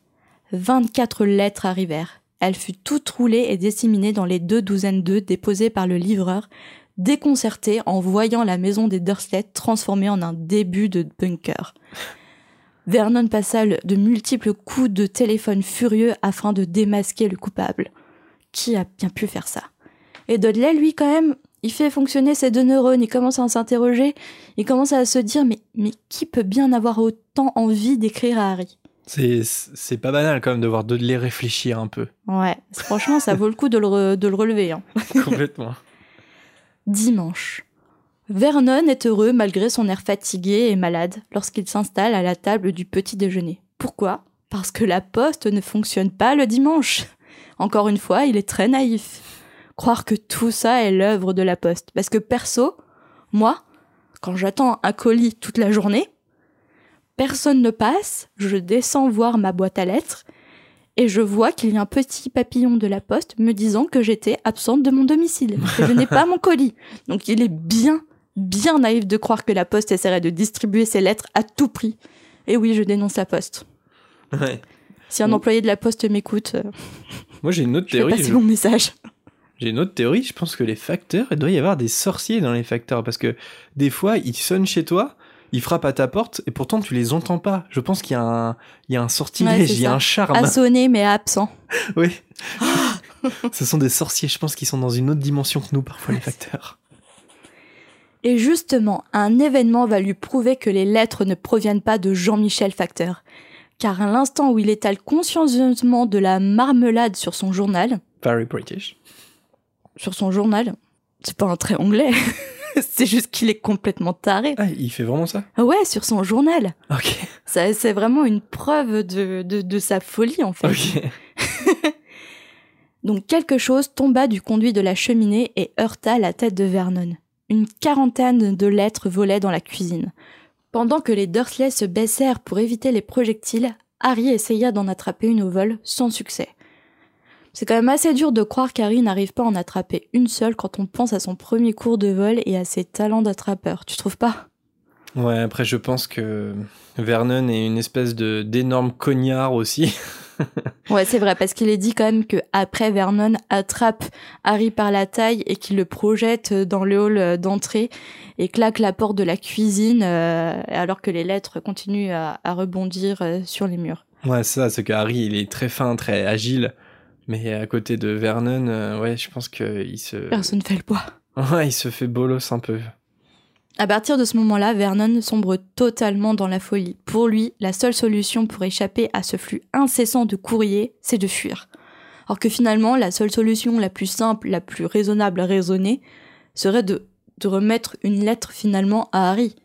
24 lettres arrivèrent. Elle fut toute roulée et disséminée dans les deux douzaines d'œufs déposés par le livreur, déconcerté en voyant la maison des Dursley transformée en un début de bunker. Vernon passa de multiples coups de téléphone furieux afin de démasquer le coupable. Qui a bien pu faire ça? Et Dudley, lui, quand même, il fait fonctionner ses deux neurones, il commence à s'interroger, il commence à se dire mais, mais qui peut bien avoir autant envie d'écrire à Harry? C'est, pas banal quand même de voir Dudley réfléchir un peu. Ouais, franchement, ça vaut le coup de le, re- de le relever. hein. [LAUGHS] [LAUGHS] Complètement. Dimanche. Vernon est heureux malgré son air fatigué et malade lorsqu'il s'installe à la table du petit déjeuner. Pourquoi? Parce que la poste ne fonctionne pas le dimanche. Encore une fois, il est très naïf. Croire que tout ça est l'œuvre de la poste. Parce que perso, moi, quand j'attends un colis toute la journée, personne ne passe, je descends voir ma boîte à lettres et je vois qu'il y a un petit papillon de la poste me disant que j'étais absente de mon domicile, que je n'ai pas mon colis. Donc il est bien, bien naïf de croire que la poste essaierait de distribuer ses lettres à tout prix. Et oui, je dénonce la poste. Ouais. Si un employé de la poste m'écoute, euh, Moi j'ai une autre je théorie. passer je- mon message. J'ai une autre théorie, je pense que les facteurs, il doit y avoir des sorciers dans les facteurs, parce que des fois, ils sonnent chez toi, ils frappent à ta porte, et pourtant tu les entends pas. Je pense qu'il y a un, il y a un sortilège, il y a ça. un charme. Sonner mais absent. [LAUGHS] Oui. [GASPS] Ce sont des sorciers, je pense qu'ils sont dans une autre dimension que nous, parfois, les facteurs. Et justement, un événement va lui prouver que les lettres ne proviennent pas de Jean-Michel Facteur. Car à l'instant où il étale consciencieusement de la marmelade sur son journal, Very British. sur son journal, c'est pas un trait anglais, [LAUGHS] [LAUGHS] c'est juste qu'il est complètement taré. Ah, il fait vraiment ça? Ouais, sur son journal. Ok. Ça, c'est vraiment une preuve de, de, de sa folie, en fait. Ok. [LAUGHS] Donc quelque chose tomba du conduit de la cheminée et heurta la tête de Vernon. Une quarantaine de lettres volaient dans la cuisine. Pendant que les Dursley se baissèrent pour éviter les projectiles, Harry essaya d'en attraper une au vol sans succès. C'est quand même assez dur de croire qu'Harry n'arrive pas à en attraper une seule quand on pense à son premier cours de vol et à ses talents d'attrapeur. Tu trouves pas? Ouais, après, je pense que Vernon est une espèce de d'énorme cognard aussi. [LAUGHS] Ouais, c'est vrai, parce qu'il est dit quand même que après Vernon attrape Harry par la taille et qu'il le projette dans le hall d'entrée et claque la porte de la cuisine euh, alors que les lettres continuent à, à rebondir euh, sur les murs. Ouais, c'est ça, c'est que Harry, il est très fin, très agile. Mais à côté de Vernon, euh, ouais, je pense qu'il se. Personne fait le poids. Ouais, il se fait bolos un peu. À partir de ce moment-là, Vernon sombre totalement dans la folie. Pour lui, la seule solution pour échapper à ce flux incessant de courriers, c'est de fuir. Alors que finalement, la seule solution la plus simple, la plus raisonnable à raisonner, serait de, de remettre une lettre finalement à Harry.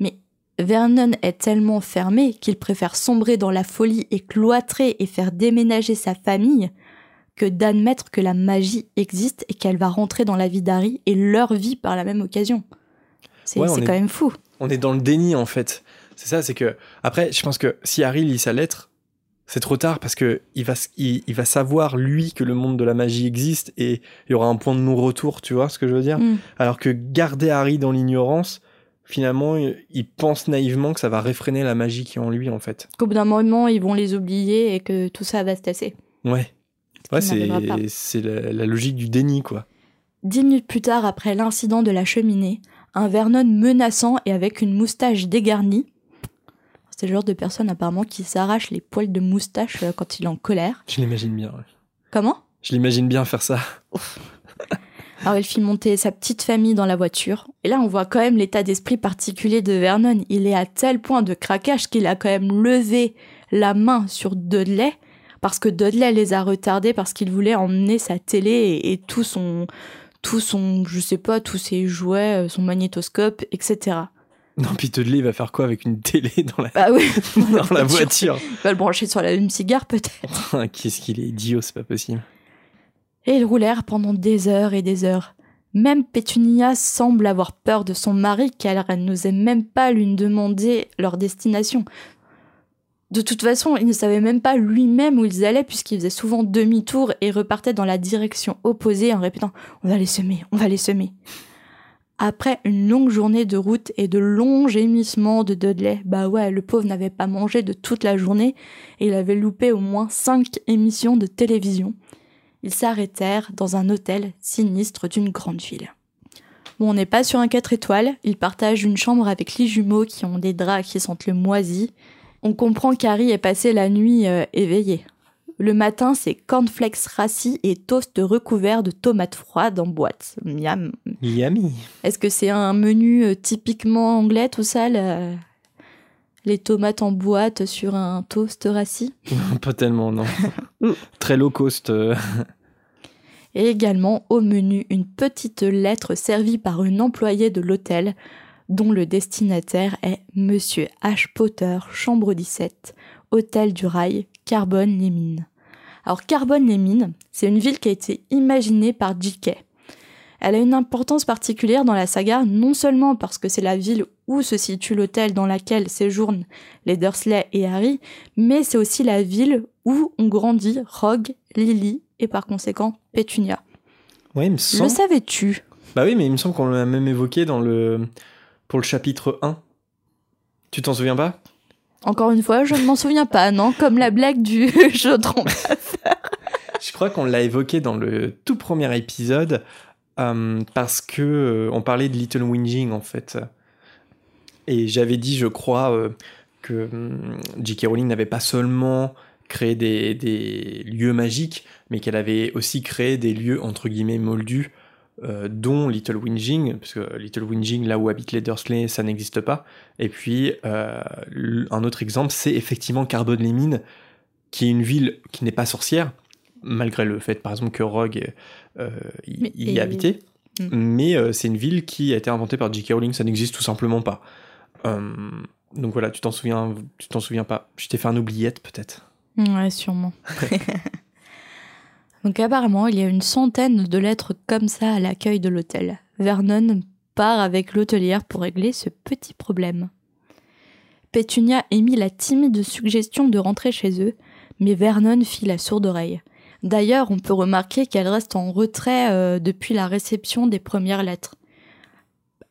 Mais Vernon est tellement fermé qu'il préfère sombrer dans la folie et cloîtrer et faire déménager sa famille que d'admettre que la magie existe et qu'elle va rentrer dans la vie d'Harry et leur vie par la même occasion. C'est Ouais, quand même fou. On est dans le déni en fait. C'est ça, c'est que après, je pense que si Harry lit sa lettre, c'est trop tard parce que il va, il, il va savoir lui que le monde de la magie existe et il y aura un point de non-retour. Tu vois ce que je veux dire? Mm. Alors que garder Harry dans l'ignorance, finalement, il, il pense naïvement que ça va réfréner la magie qui est en lui en fait. Qu'au bout d'un moment, ils vont les oublier et que tout ça va se tasser. Ouais, Ouais, c'est la, la logique du déni, quoi. Dix minutes plus tard, après l'incident de la cheminée, un Vernon menaçant et avec une moustache dégarnie. C'est le genre de personne apparemment qui s'arrache les poils de moustache euh, quand il est en colère. Je l'imagine bien. Comment? Je l'imagine bien faire ça. Alors il fit monter sa petite famille dans la voiture. Et là on voit quand même l'état d'esprit particulier de Vernon. Il est à tel point de craquage qu'il a quand même levé la main sur Dudley parce que Dudley les a retardés parce qu'il voulait emmener sa télé et tout son tout son, je sais pas, tous ses jouets, euh, son magnétoscope, etc. Non, puis Dudley va faire quoi avec une télé dans la, ah oui, [LAUGHS] dans la [LAUGHS] voiture? Il va le brancher sur la même cigare peut-être. [LAUGHS] Qu'est-ce qu'il est idiot, c'est pas possible. Et ils roulèrent pendant des heures et des heures. Même Pétunia semble avoir peur de son mari car elle n'osait même pas lui demander leur destination. De toute façon, il ne savait même pas lui-même où ils allaient puisqu'il faisait souvent demi-tour et repartait dans la direction opposée en répétant ⁇ On va les semer, on va les semer ⁇ Après une longue journée de route et de longs gémissements de Dudley, bah ouais, le pauvre n'avait pas mangé de toute la journée et il avait loupé au moins cinq émissions de télévision. Ils s'arrêtèrent dans un hôtel sinistre d'une grande ville. Bon, on n'est pas sur un 4 étoiles, ils partagent une chambre avec les jumeaux qui ont des draps qui sentent le moisi, on comprend qu'Harry est passé la nuit euh, éveillé. Le matin, c'est cornflakes rassis et toast recouvert de tomates froides en boîte. Miam. Yummy. Est-ce que c'est un menu euh, typiquement anglais, tout ça Les tomates en boîte sur un toast rassis? [LAUGHS] Pas tellement, non. [LAUGHS] Très low cost. Euh. et également au menu une petite lettre servie par une employée de l'hôtel dont le destinataire est Monsieur H. Potter, chambre 17, hôtel du rail, Carbone-les-Mines. Alors Carbone-les-Mines, c'est une ville qui a été imaginée par J.K. Elle a une importance particulière dans la saga, non seulement parce que c'est la ville où se situe l'hôtel dans lequel séjournent les Dursley et Harry, mais c'est aussi la ville où ont grandi Rogue, Lily et par conséquent Pétunia. Oui, il me semble... Le savais-tu? Bah oui, mais il me semble qu'on l'a même évoqué dans le pour le chapitre 1. Tu t'en souviens pas? Encore une fois, je ne m'en souviens pas, non Comme la blague du [LAUGHS] jeu de Je crois qu'on l'a évoqué dans le tout premier épisode euh, parce que euh, on parlait de Little Whinging en fait. Et j'avais dit, je crois, euh, que hum, J.K. Rowling n'avait pas seulement créé des, des lieux magiques, mais qu'elle avait aussi créé des lieux entre guillemets moldus euh, dont Little Whinging, parce que Little Whinging, là où habitent les Dursley, ça n'existe pas. Et puis, euh, un autre exemple, c'est effectivement Carbone les Mines, qui est une ville qui n'est pas sorcière, malgré le fait, par exemple, que Rogue euh, y, habitait. Hmm. Mais c'est une ville qui a été inventée par J.K. Rowling, ça n'existe tout simplement pas. donc voilà, tu t'en souviens, tu t'en souviens pas. Je t'ai fait un oubliette peut-être. Ouais, sûrement. [LAUGHS] Donc apparemment, il y a une centaine de lettres comme ça à l'accueil de l'hôtel. Vernon part avec l'hôtelière pour régler ce petit problème. Pétunia émit la timide suggestion de rentrer chez eux, mais Vernon fit la sourde oreille. D'ailleurs, on peut remarquer qu'elle reste en retrait euh, depuis la réception des premières lettres.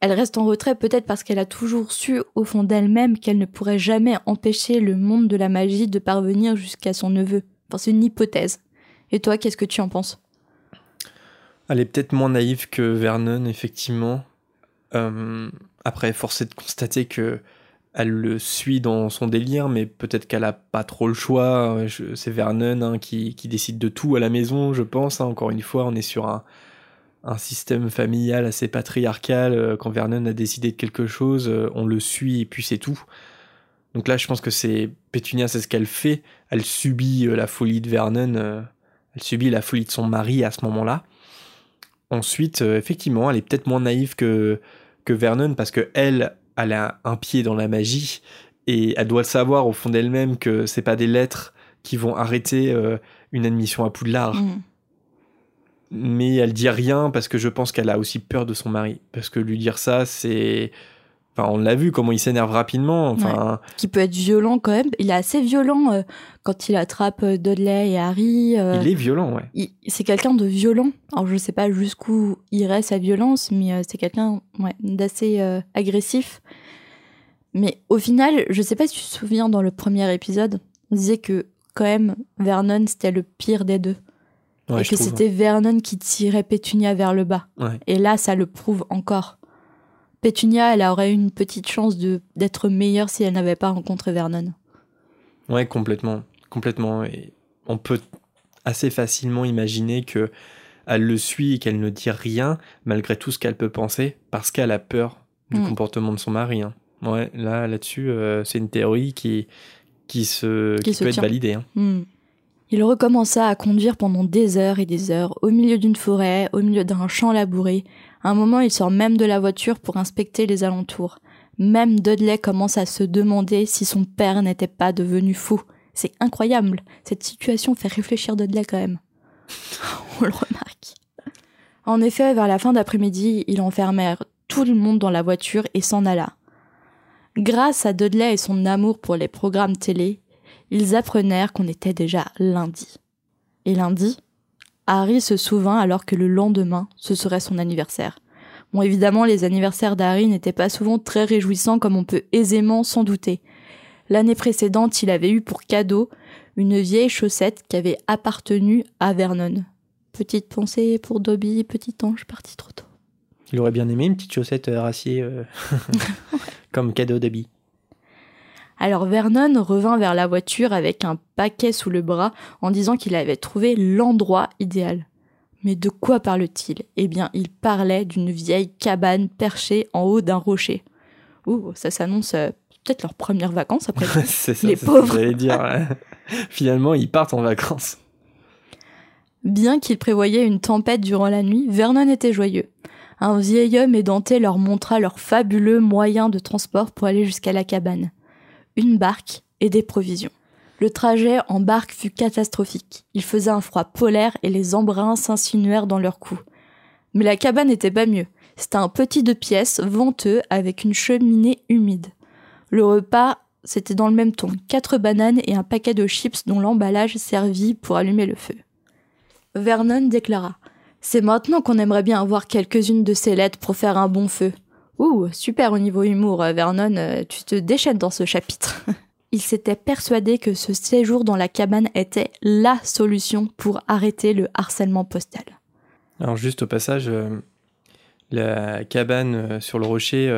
Elle reste en retrait peut-être parce qu'elle a toujours su au fond d'elle-même qu'elle ne pourrait jamais empêcher le monde de la magie de parvenir jusqu'à son neveu. Enfin, c'est une hypothèse. Et toi, qu'est-ce que tu en penses? Elle est peut-être moins naïve que Vernon, effectivement. Euh, après, force est de constater que elle le suit dans son délire, mais peut-être qu'elle a pas trop le choix. C'est Vernon hein, qui, décide de tout à la maison, je pense. Hein. Encore une fois, on est sur un, un système familial assez patriarcal. Euh, quand Vernon a décidé de quelque chose, euh, on le suit et puis c'est tout. Donc là, je pense que c'est Pétunia, c'est ce qu'elle fait. Elle subit la folie de Vernon elle subit la folie de son mari à ce moment-là. Ensuite, euh, effectivement, elle est peut-être moins naïve que, que Vernon parce que elle, elle a un pied dans la magie et elle doit le savoir au fond d'elle-même que c'est pas des lettres qui vont arrêter euh, une admission à Poudlard. Mm. Mais elle dit rien parce que je pense qu'elle a aussi peur de son mari. Parce que lui dire ça, c'est Enfin, on l'a vu comment il s'énerve rapidement. Enfin, qui peut être violent quand même. Il est assez violent euh, quand il attrape euh, Dudley et Harry. Euh, il est violent, ouais. C'est quelqu'un de violent. Alors je sais pas jusqu'où irait sa violence, mais c'est quelqu'un ouais, d'assez agressif. Mais au final, je sais pas si tu te souviens dans le premier épisode, on disait que quand même Vernon c'était le pire des deux. et que c'était Vernon qui tirait Pétunia vers le bas. Et là, ça le prouve encore. Pétunia, elle aurait eu une petite chance d'être meilleure si elle n'avait pas rencontré Vernon. Ouais, complètement. Complètement. Et on peut assez facilement imaginer que elle le suit et qu'elle ne dit rien malgré tout ce qu'elle peut penser parce qu'elle a peur du hmm. comportement de son mari. Hein. Ouais, là, là-dessus, euh, c'est une théorie qui, qui, se, qui, peut être validée. Hein. Hmm. Il recommença à conduire pendant des heures et des heures, au milieu d'une forêt, au milieu d'un champ labouré. Un moment, il sort même de la voiture pour inspecter les alentours. Même Dudley commence à se demander si son père n'était pas devenu fou. C'est incroyable. Cette situation fait réfléchir Dudley quand même. [LAUGHS] On le remarque. En effet, vers la fin d'après-midi, ils enfermèrent tout le monde dans la voiture et s'en alla. Grâce à Dudley et son amour pour les programmes télé, ils apprenèrent qu'on était déjà lundi. Et lundi, Harry se souvint alors que le lendemain, ce serait son anniversaire. Bon, évidemment, les anniversaires d'Harry n'étaient pas souvent très réjouissants comme on peut aisément s'en douter. L'année précédente, il avait eu pour cadeau une vieille chaussette qui avait appartenu à Vernon. Petite pensée pour Dobby, petit ange parti trop tôt. Il aurait bien aimé une petite chaussette euh, racier euh, [LAUGHS] [LAUGHS] comme cadeau Dobby. Alors Vernon revint vers la voiture avec un paquet sous le bras en disant qu'il avait trouvé l'endroit idéal. Mais de quoi parle-t-il? Eh bien, il parlait d'une vieille cabane perchée en haut d'un rocher. Ouh, ça s'annonce euh, peut-être leurs premières vacances après. [LAUGHS] c'est ça, les pauvres. Ce dire. [LAUGHS] Finalement, ils partent en vacances. Bien qu'il prévoyait une tempête durant la nuit, Vernon était joyeux. Un vieil homme édenté leur montra leur fabuleux moyen de transport pour aller jusqu'à la cabane. Une barque et des provisions. Le trajet en barque fut catastrophique. Il faisait un froid polaire et les embruns s'insinuèrent dans leur cou. Mais la cabane n'était pas mieux. C'était un petit deux pièces venteux avec une cheminée humide. Le repas, c'était dans le même ton, quatre bananes et un paquet de chips dont l'emballage servit pour allumer le feu. Vernon déclara C'est maintenant qu'on aimerait bien avoir quelques-unes de ces lettres pour faire un bon feu. Ouh, super au niveau humour, Vernon, euh, tu te déchaînes dans ce chapitre. [LAUGHS] Il s'était persuadé que ce séjour dans la cabane était LA solution pour arrêter le harcèlement postal. Alors juste au passage, euh, la cabane euh, sur le rocher,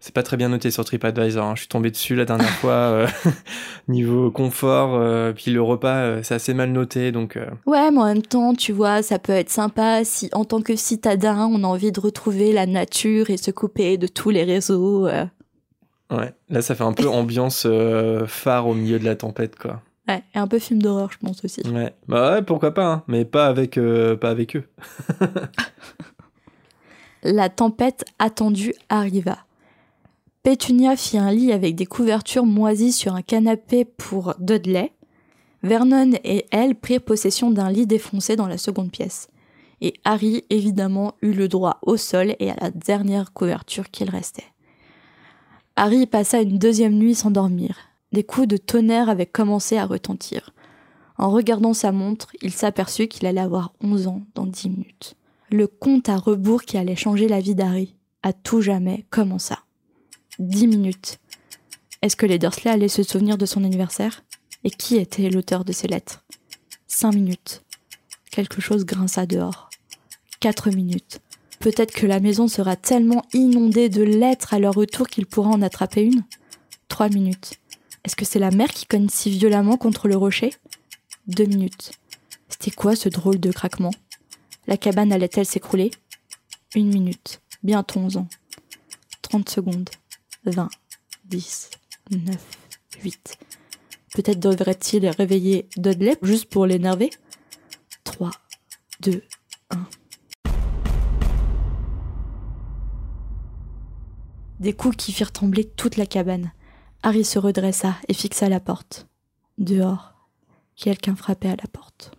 c'est pas très bien noté sur TripAdvisor. Hein. Je suis tombé dessus la dernière [LAUGHS] fois. Euh, [LAUGHS] niveau confort, euh, puis le repas, euh, c'est assez mal noté. Donc, Ouais, mais en même temps, tu vois, ça peut être sympa si, en tant que citadin, on a envie de retrouver la nature et se couper de tous les réseaux. Ouais, là, ça fait un peu ambiance phare au milieu de la tempête, quoi. Ouais, et un peu film d'horreur, je pense aussi. Ouais, bah ouais, pourquoi pas, hein, mais pas avec, pas avec eux. [LAUGHS] la tempête attendue arriva. Pétunia fit un lit avec des couvertures moisies sur un canapé pour Dudley. Vernon et elle prirent possession d'un lit défoncé dans la seconde pièce. Et Harry, évidemment, eut le droit au sol et à la dernière couverture qu'il restait. Harry passa une deuxième nuit sans dormir. Des coups de tonnerre avaient commencé à retentir. En regardant sa montre, il s'aperçut qu'il allait avoir 11 ans dans 10 minutes. Le compte à rebours qui allait changer la vie d'Harry, à tout jamais, commença. Dix minutes. Est-ce que les Dursley allaient se souvenir de son anniversaire? Et qui était l'auteur de ces lettres? Cinq minutes. Quelque chose grinça dehors. Quatre minutes. Peut-être que la maison sera tellement inondée de lettres à leur retour qu'il pourra en attraper une? Trois minutes. Est-ce que c'est la mer qui cogne si violemment contre le rocher? Deux minutes. C'était quoi ce drôle de craquement? La cabane allait-elle s'écrouler? Une minute. Bientôt onze ans. Trente secondes. 20, 10, 9, 8. Peut-être devrait-il réveiller Dudley juste pour l'énerver 3, 2, 1. Des coups qui firent trembler toute la cabane. Harry se redressa et fixa la porte. Dehors, quelqu'un frappait à la porte.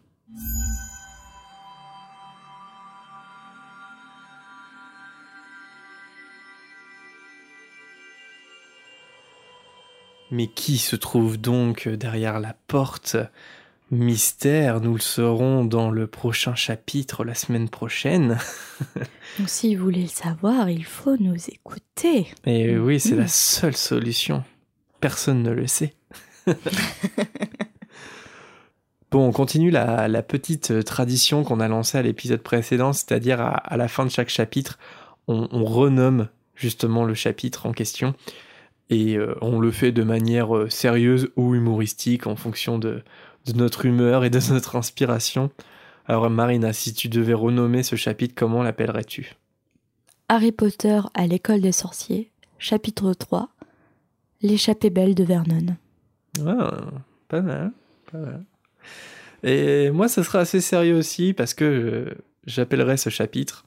Mais qui se trouve donc derrière la porte Mystère, nous le saurons dans le prochain chapitre la semaine prochaine. [LAUGHS] donc si vous voulez le savoir, il faut nous écouter. Et oui, c'est la seule solution. Personne ne le sait. [LAUGHS] Bon, on continue la, la petite tradition qu'on a lancée à l'épisode précédent, c'est-à-dire à, à la fin de chaque chapitre, on, on renomme justement le chapitre en question et euh, on le fait de manière euh, sérieuse ou humoristique en fonction de, de notre humeur et de [LAUGHS] notre inspiration. Alors Marina, si tu devais renommer ce chapitre, comment l'appellerais-tu? Harry Potter à l'école des sorciers, chapitre 3, L'échappée belle de Vernon. Ah, pas mal, pas mal. Et moi, ça sera assez sérieux aussi parce que euh, j'appellerais ce chapitre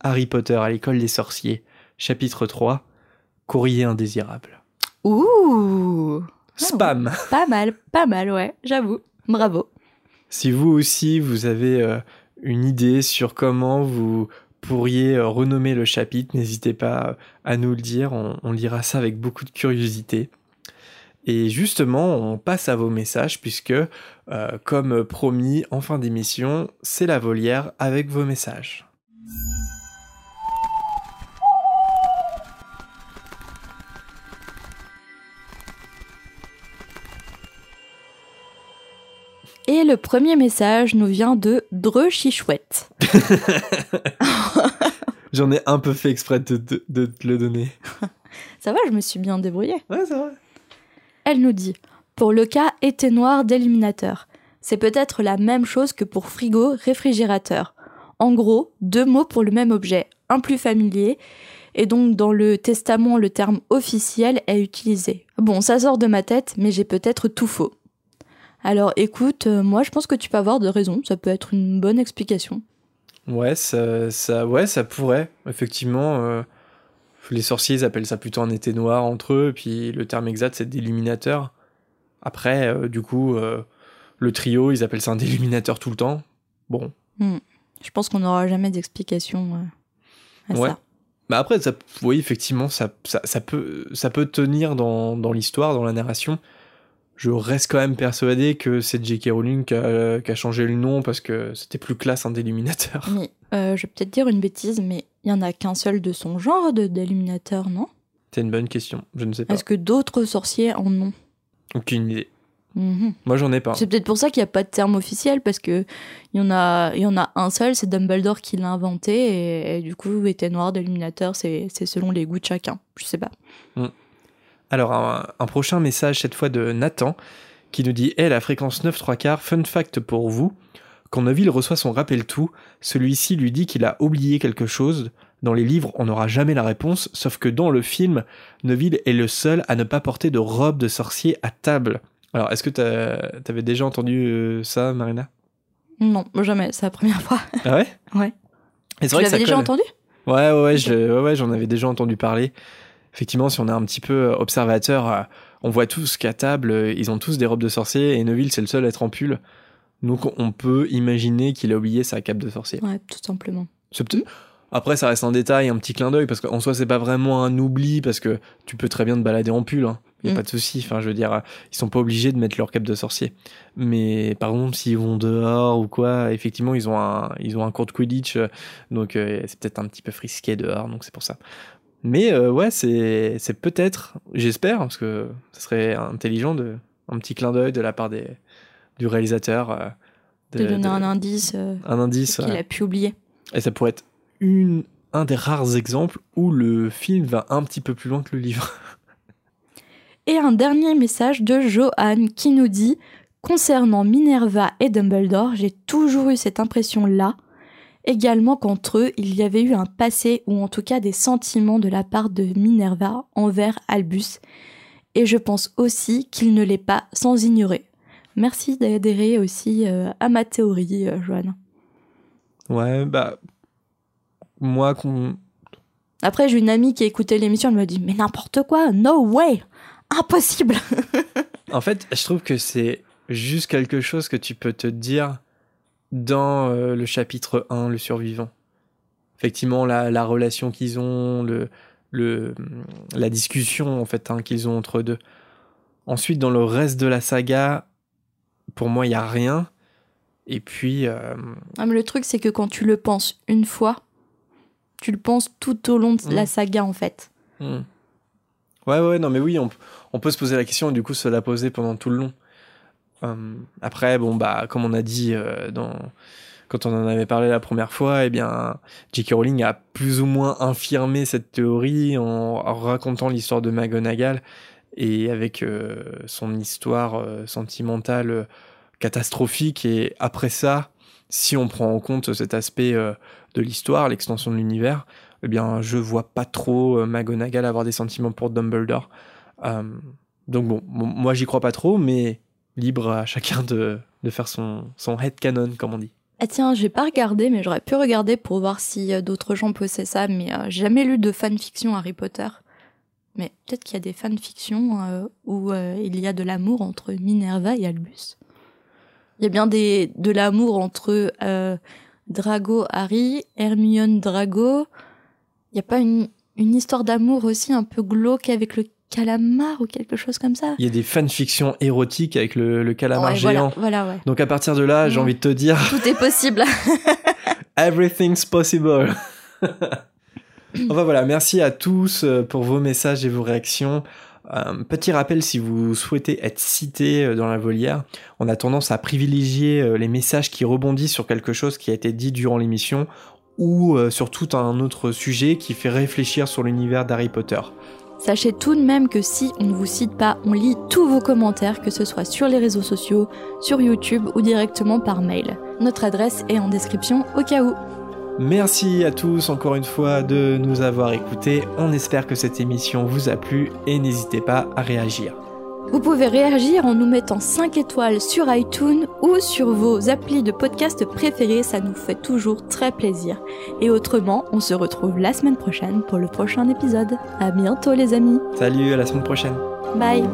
Harry Potter à l'école des sorciers, chapitre 3, Courrier indésirable. Ouh Spam Pas mal, pas mal, ouais, j'avoue. Bravo. Si vous aussi, vous avez euh, une idée sur comment vous pourriez euh, renommer le chapitre, n'hésitez pas euh, à nous le dire, on, on lira ça avec beaucoup de curiosité. Et justement, on passe à vos messages puisque, euh, comme promis en fin d'émission, c'est la volière avec vos messages. Et le premier message nous vient de Dreux Chichouette. [LAUGHS] J'en ai un peu fait exprès de, de- de te le donner. [LAUGHS] Ça va, je me suis bien débrouillée. Ouais. Elle nous dit Pour le cas été noir d'éliminateur, c'est peut-être la même chose que pour frigo réfrigérateur. En gros, deux mots pour le même objet, un plus familier, et donc dans le testament, le terme officiel est utilisé. Bon, ça sort de ma tête, mais j'ai peut-être tout faux. Alors écoute, euh, moi je pense que tu peux avoir de raison, ça peut être une bonne explication. Ouais, ça, ça, ouais, ça pourrait. Effectivement, euh, les sorciers ils appellent ça plutôt un été noir entre eux, puis le terme exact c'est déliminateur. Après, euh, du coup, euh, le trio ils appellent ça un déliminateur tout le temps. Bon, Je pense qu'on n'aura jamais d'explication à Ouais. ça. bah après, ça, oui, effectivement, ça, ça, ça peut, ça peut tenir dans, dans l'histoire, dans la narration. Je reste quand même persuadé que c'est J.K. Rowling qui a, qui a changé le nom parce que c'était plus classe un déliminateur. Mais euh, je vais peut-être dire une bêtise, mais il y en a qu'un seul de son genre de d'éliminateur, non? C'est une bonne question, je ne sais pas. Est-ce que d'autres sorciers en ont? Aucune idée. Mhm. Moi j'en ai pas. C'est peut-être pour ça qu'il n'y a pas de terme officiel, parce que il y en a, il y en a un seul, c'est Dumbledore qui l'a inventé, et, et du coup, était noir d'éliminateur, c'est selon les goûts de chacun. Je sais pas. Alors, un, un prochain message, cette fois de Nathan, qui nous dit Eh, la fréquence 9 3 quarts, fun fact pour vous. Quand Neville reçoit son rappel tout, celui-ci lui dit qu'il a oublié quelque chose. Dans les livres, on n'aura jamais la réponse, sauf que dans le film, Neville est le seul à ne pas porter de robe de sorcier à table. Alors, est-ce que t'avais déjà entendu euh, ça, Marina? Non, jamais, c'est la première fois. [LAUGHS] Ah ouais? Ouais. Et Tu l'avais déjà entendu? Ouais, ouais, ouais, je- ouais, ouais, j'en avais déjà entendu parler. Effectivement, si on est un petit peu euh, observateur, euh, on voit tous qu'à table, euh, ils ont tous des robes de sorcier et Neville, c'est le seul à être en pull. Donc on peut imaginer qu'il a oublié sa cape de sorcier. Ouais, tout simplement. Après, ça reste un détail, un petit clin d'œil, parce qu'en soi, c'est pas vraiment un oubli, parce que tu peux très bien te balader en pull. Hein. Y a Mm. pas de souci. Enfin, je veux dire, ils sont pas obligés de mettre leur cape de sorcier. Mais par exemple, s'ils vont dehors ou quoi, effectivement, ils ont un, ils ont un cours de Quidditch, donc euh, c'est peut-être un petit peu frisqué dehors, donc c'est pour ça. Mais euh, ouais, c'est, c'est peut-être, j'espère, parce que ce serait intelligent de, un petit clin d'œil de la part des, du réalisateur. euh, De, donner un indice euh, un indice. qu'il a pu oublier. Et ça pourrait être une, un des rares exemples où le film va un petit peu plus loin que le livre. [LAUGHS] Et un dernier message de Johan qui nous dit Concernant Minerva et Dumbledore, j'ai toujours eu cette impression-là. Également qu'entre eux, il y avait eu un passé ou en tout cas des sentiments de la part de Minerva envers Albus. Et je pense aussi qu'il ne l'est pas sans ignorer. Merci d'adhérer aussi euh, à ma théorie, euh, Johan. Ouais, bah. Moi, qu'on. Après, j'ai une amie qui a écouté l'émission, elle me dit Mais n'importe quoi, no way Impossible [LAUGHS] En fait, je trouve que c'est juste quelque chose que tu peux te dire dans euh, le chapitre 1, le survivant. Effectivement, la, la relation qu'ils ont, le, le, la discussion en fait hein, qu'ils ont entre eux deux. Ensuite, dans le reste de la saga, pour moi, il n'y a rien. Et puis, euh, Ah, mais le truc, c'est que quand tu le penses une fois, tu le penses tout au long de la Mm. saga, en fait. Ouais, ouais, non, mais oui, on, on peut se poser la question et du coup se la poser pendant tout le long. Après, bon, bah, comme on a dit dans quand on en avait parlé la première fois, eh bien, J.K. Rowling a plus ou moins infirmé cette théorie en, racontant l'histoire de McGonagall et avec euh, son histoire euh, sentimentale euh, catastrophique. Et après ça, si on prend en compte cet aspect de l'histoire, l'extension de l'univers, eh bien, je vois pas trop McGonagall avoir des sentiments pour Dumbledore. donc bon, moi j'y crois pas trop, mais libre à chacun de, de faire son, son head canon, comme on dit. Ah tiens, j'ai pas regardé, mais j'aurais pu regarder pour voir si euh, d'autres gens possèdent ça, mais euh, j'ai jamais lu de fanfiction Harry Potter. Mais peut-être qu'il y a des fanfictions euh, où il y a de l'amour entre Minerva et Albus. Il y a bien des, de l'amour entre Drago Harry, Hermione Drago. Il y a pas une, une histoire d'amour aussi un peu glauque avec le calamar ou quelque chose comme ça. Il y a des fanfictions érotiques avec le, le calamar géant. Voilà, ouais. Donc à partir de là, j'ai mm. envie de te dire. Tout est possible. [LAUGHS] Everything's possible. [LAUGHS] enfin voilà, merci à tous euh, pour vos messages et vos réactions. Un petit rappel, si vous souhaitez être cité euh, dans la volière, on a tendance à privilégier euh, les messages qui rebondissent sur quelque chose qui a été dit durant l'émission ou sur tout un autre sujet qui fait réfléchir sur l'univers d'Harry Potter. Sachez tout de même que si on ne vous cite pas, on lit tous vos commentaires, que ce soit sur les réseaux sociaux, sur YouTube ou directement par mail. Notre adresse est en description au cas où. Merci à tous encore une fois de nous avoir écoutés. On espère que cette émission vous a plu et n'hésitez pas à réagir. Vous pouvez réagir en nous mettant 5 étoiles sur iTunes ou sur vos applis de podcast préférés, ça nous fait toujours très plaisir. Et autrement, on se retrouve la semaine prochaine pour le prochain épisode. À bientôt les amis. Salut, à la semaine prochaine. Bye.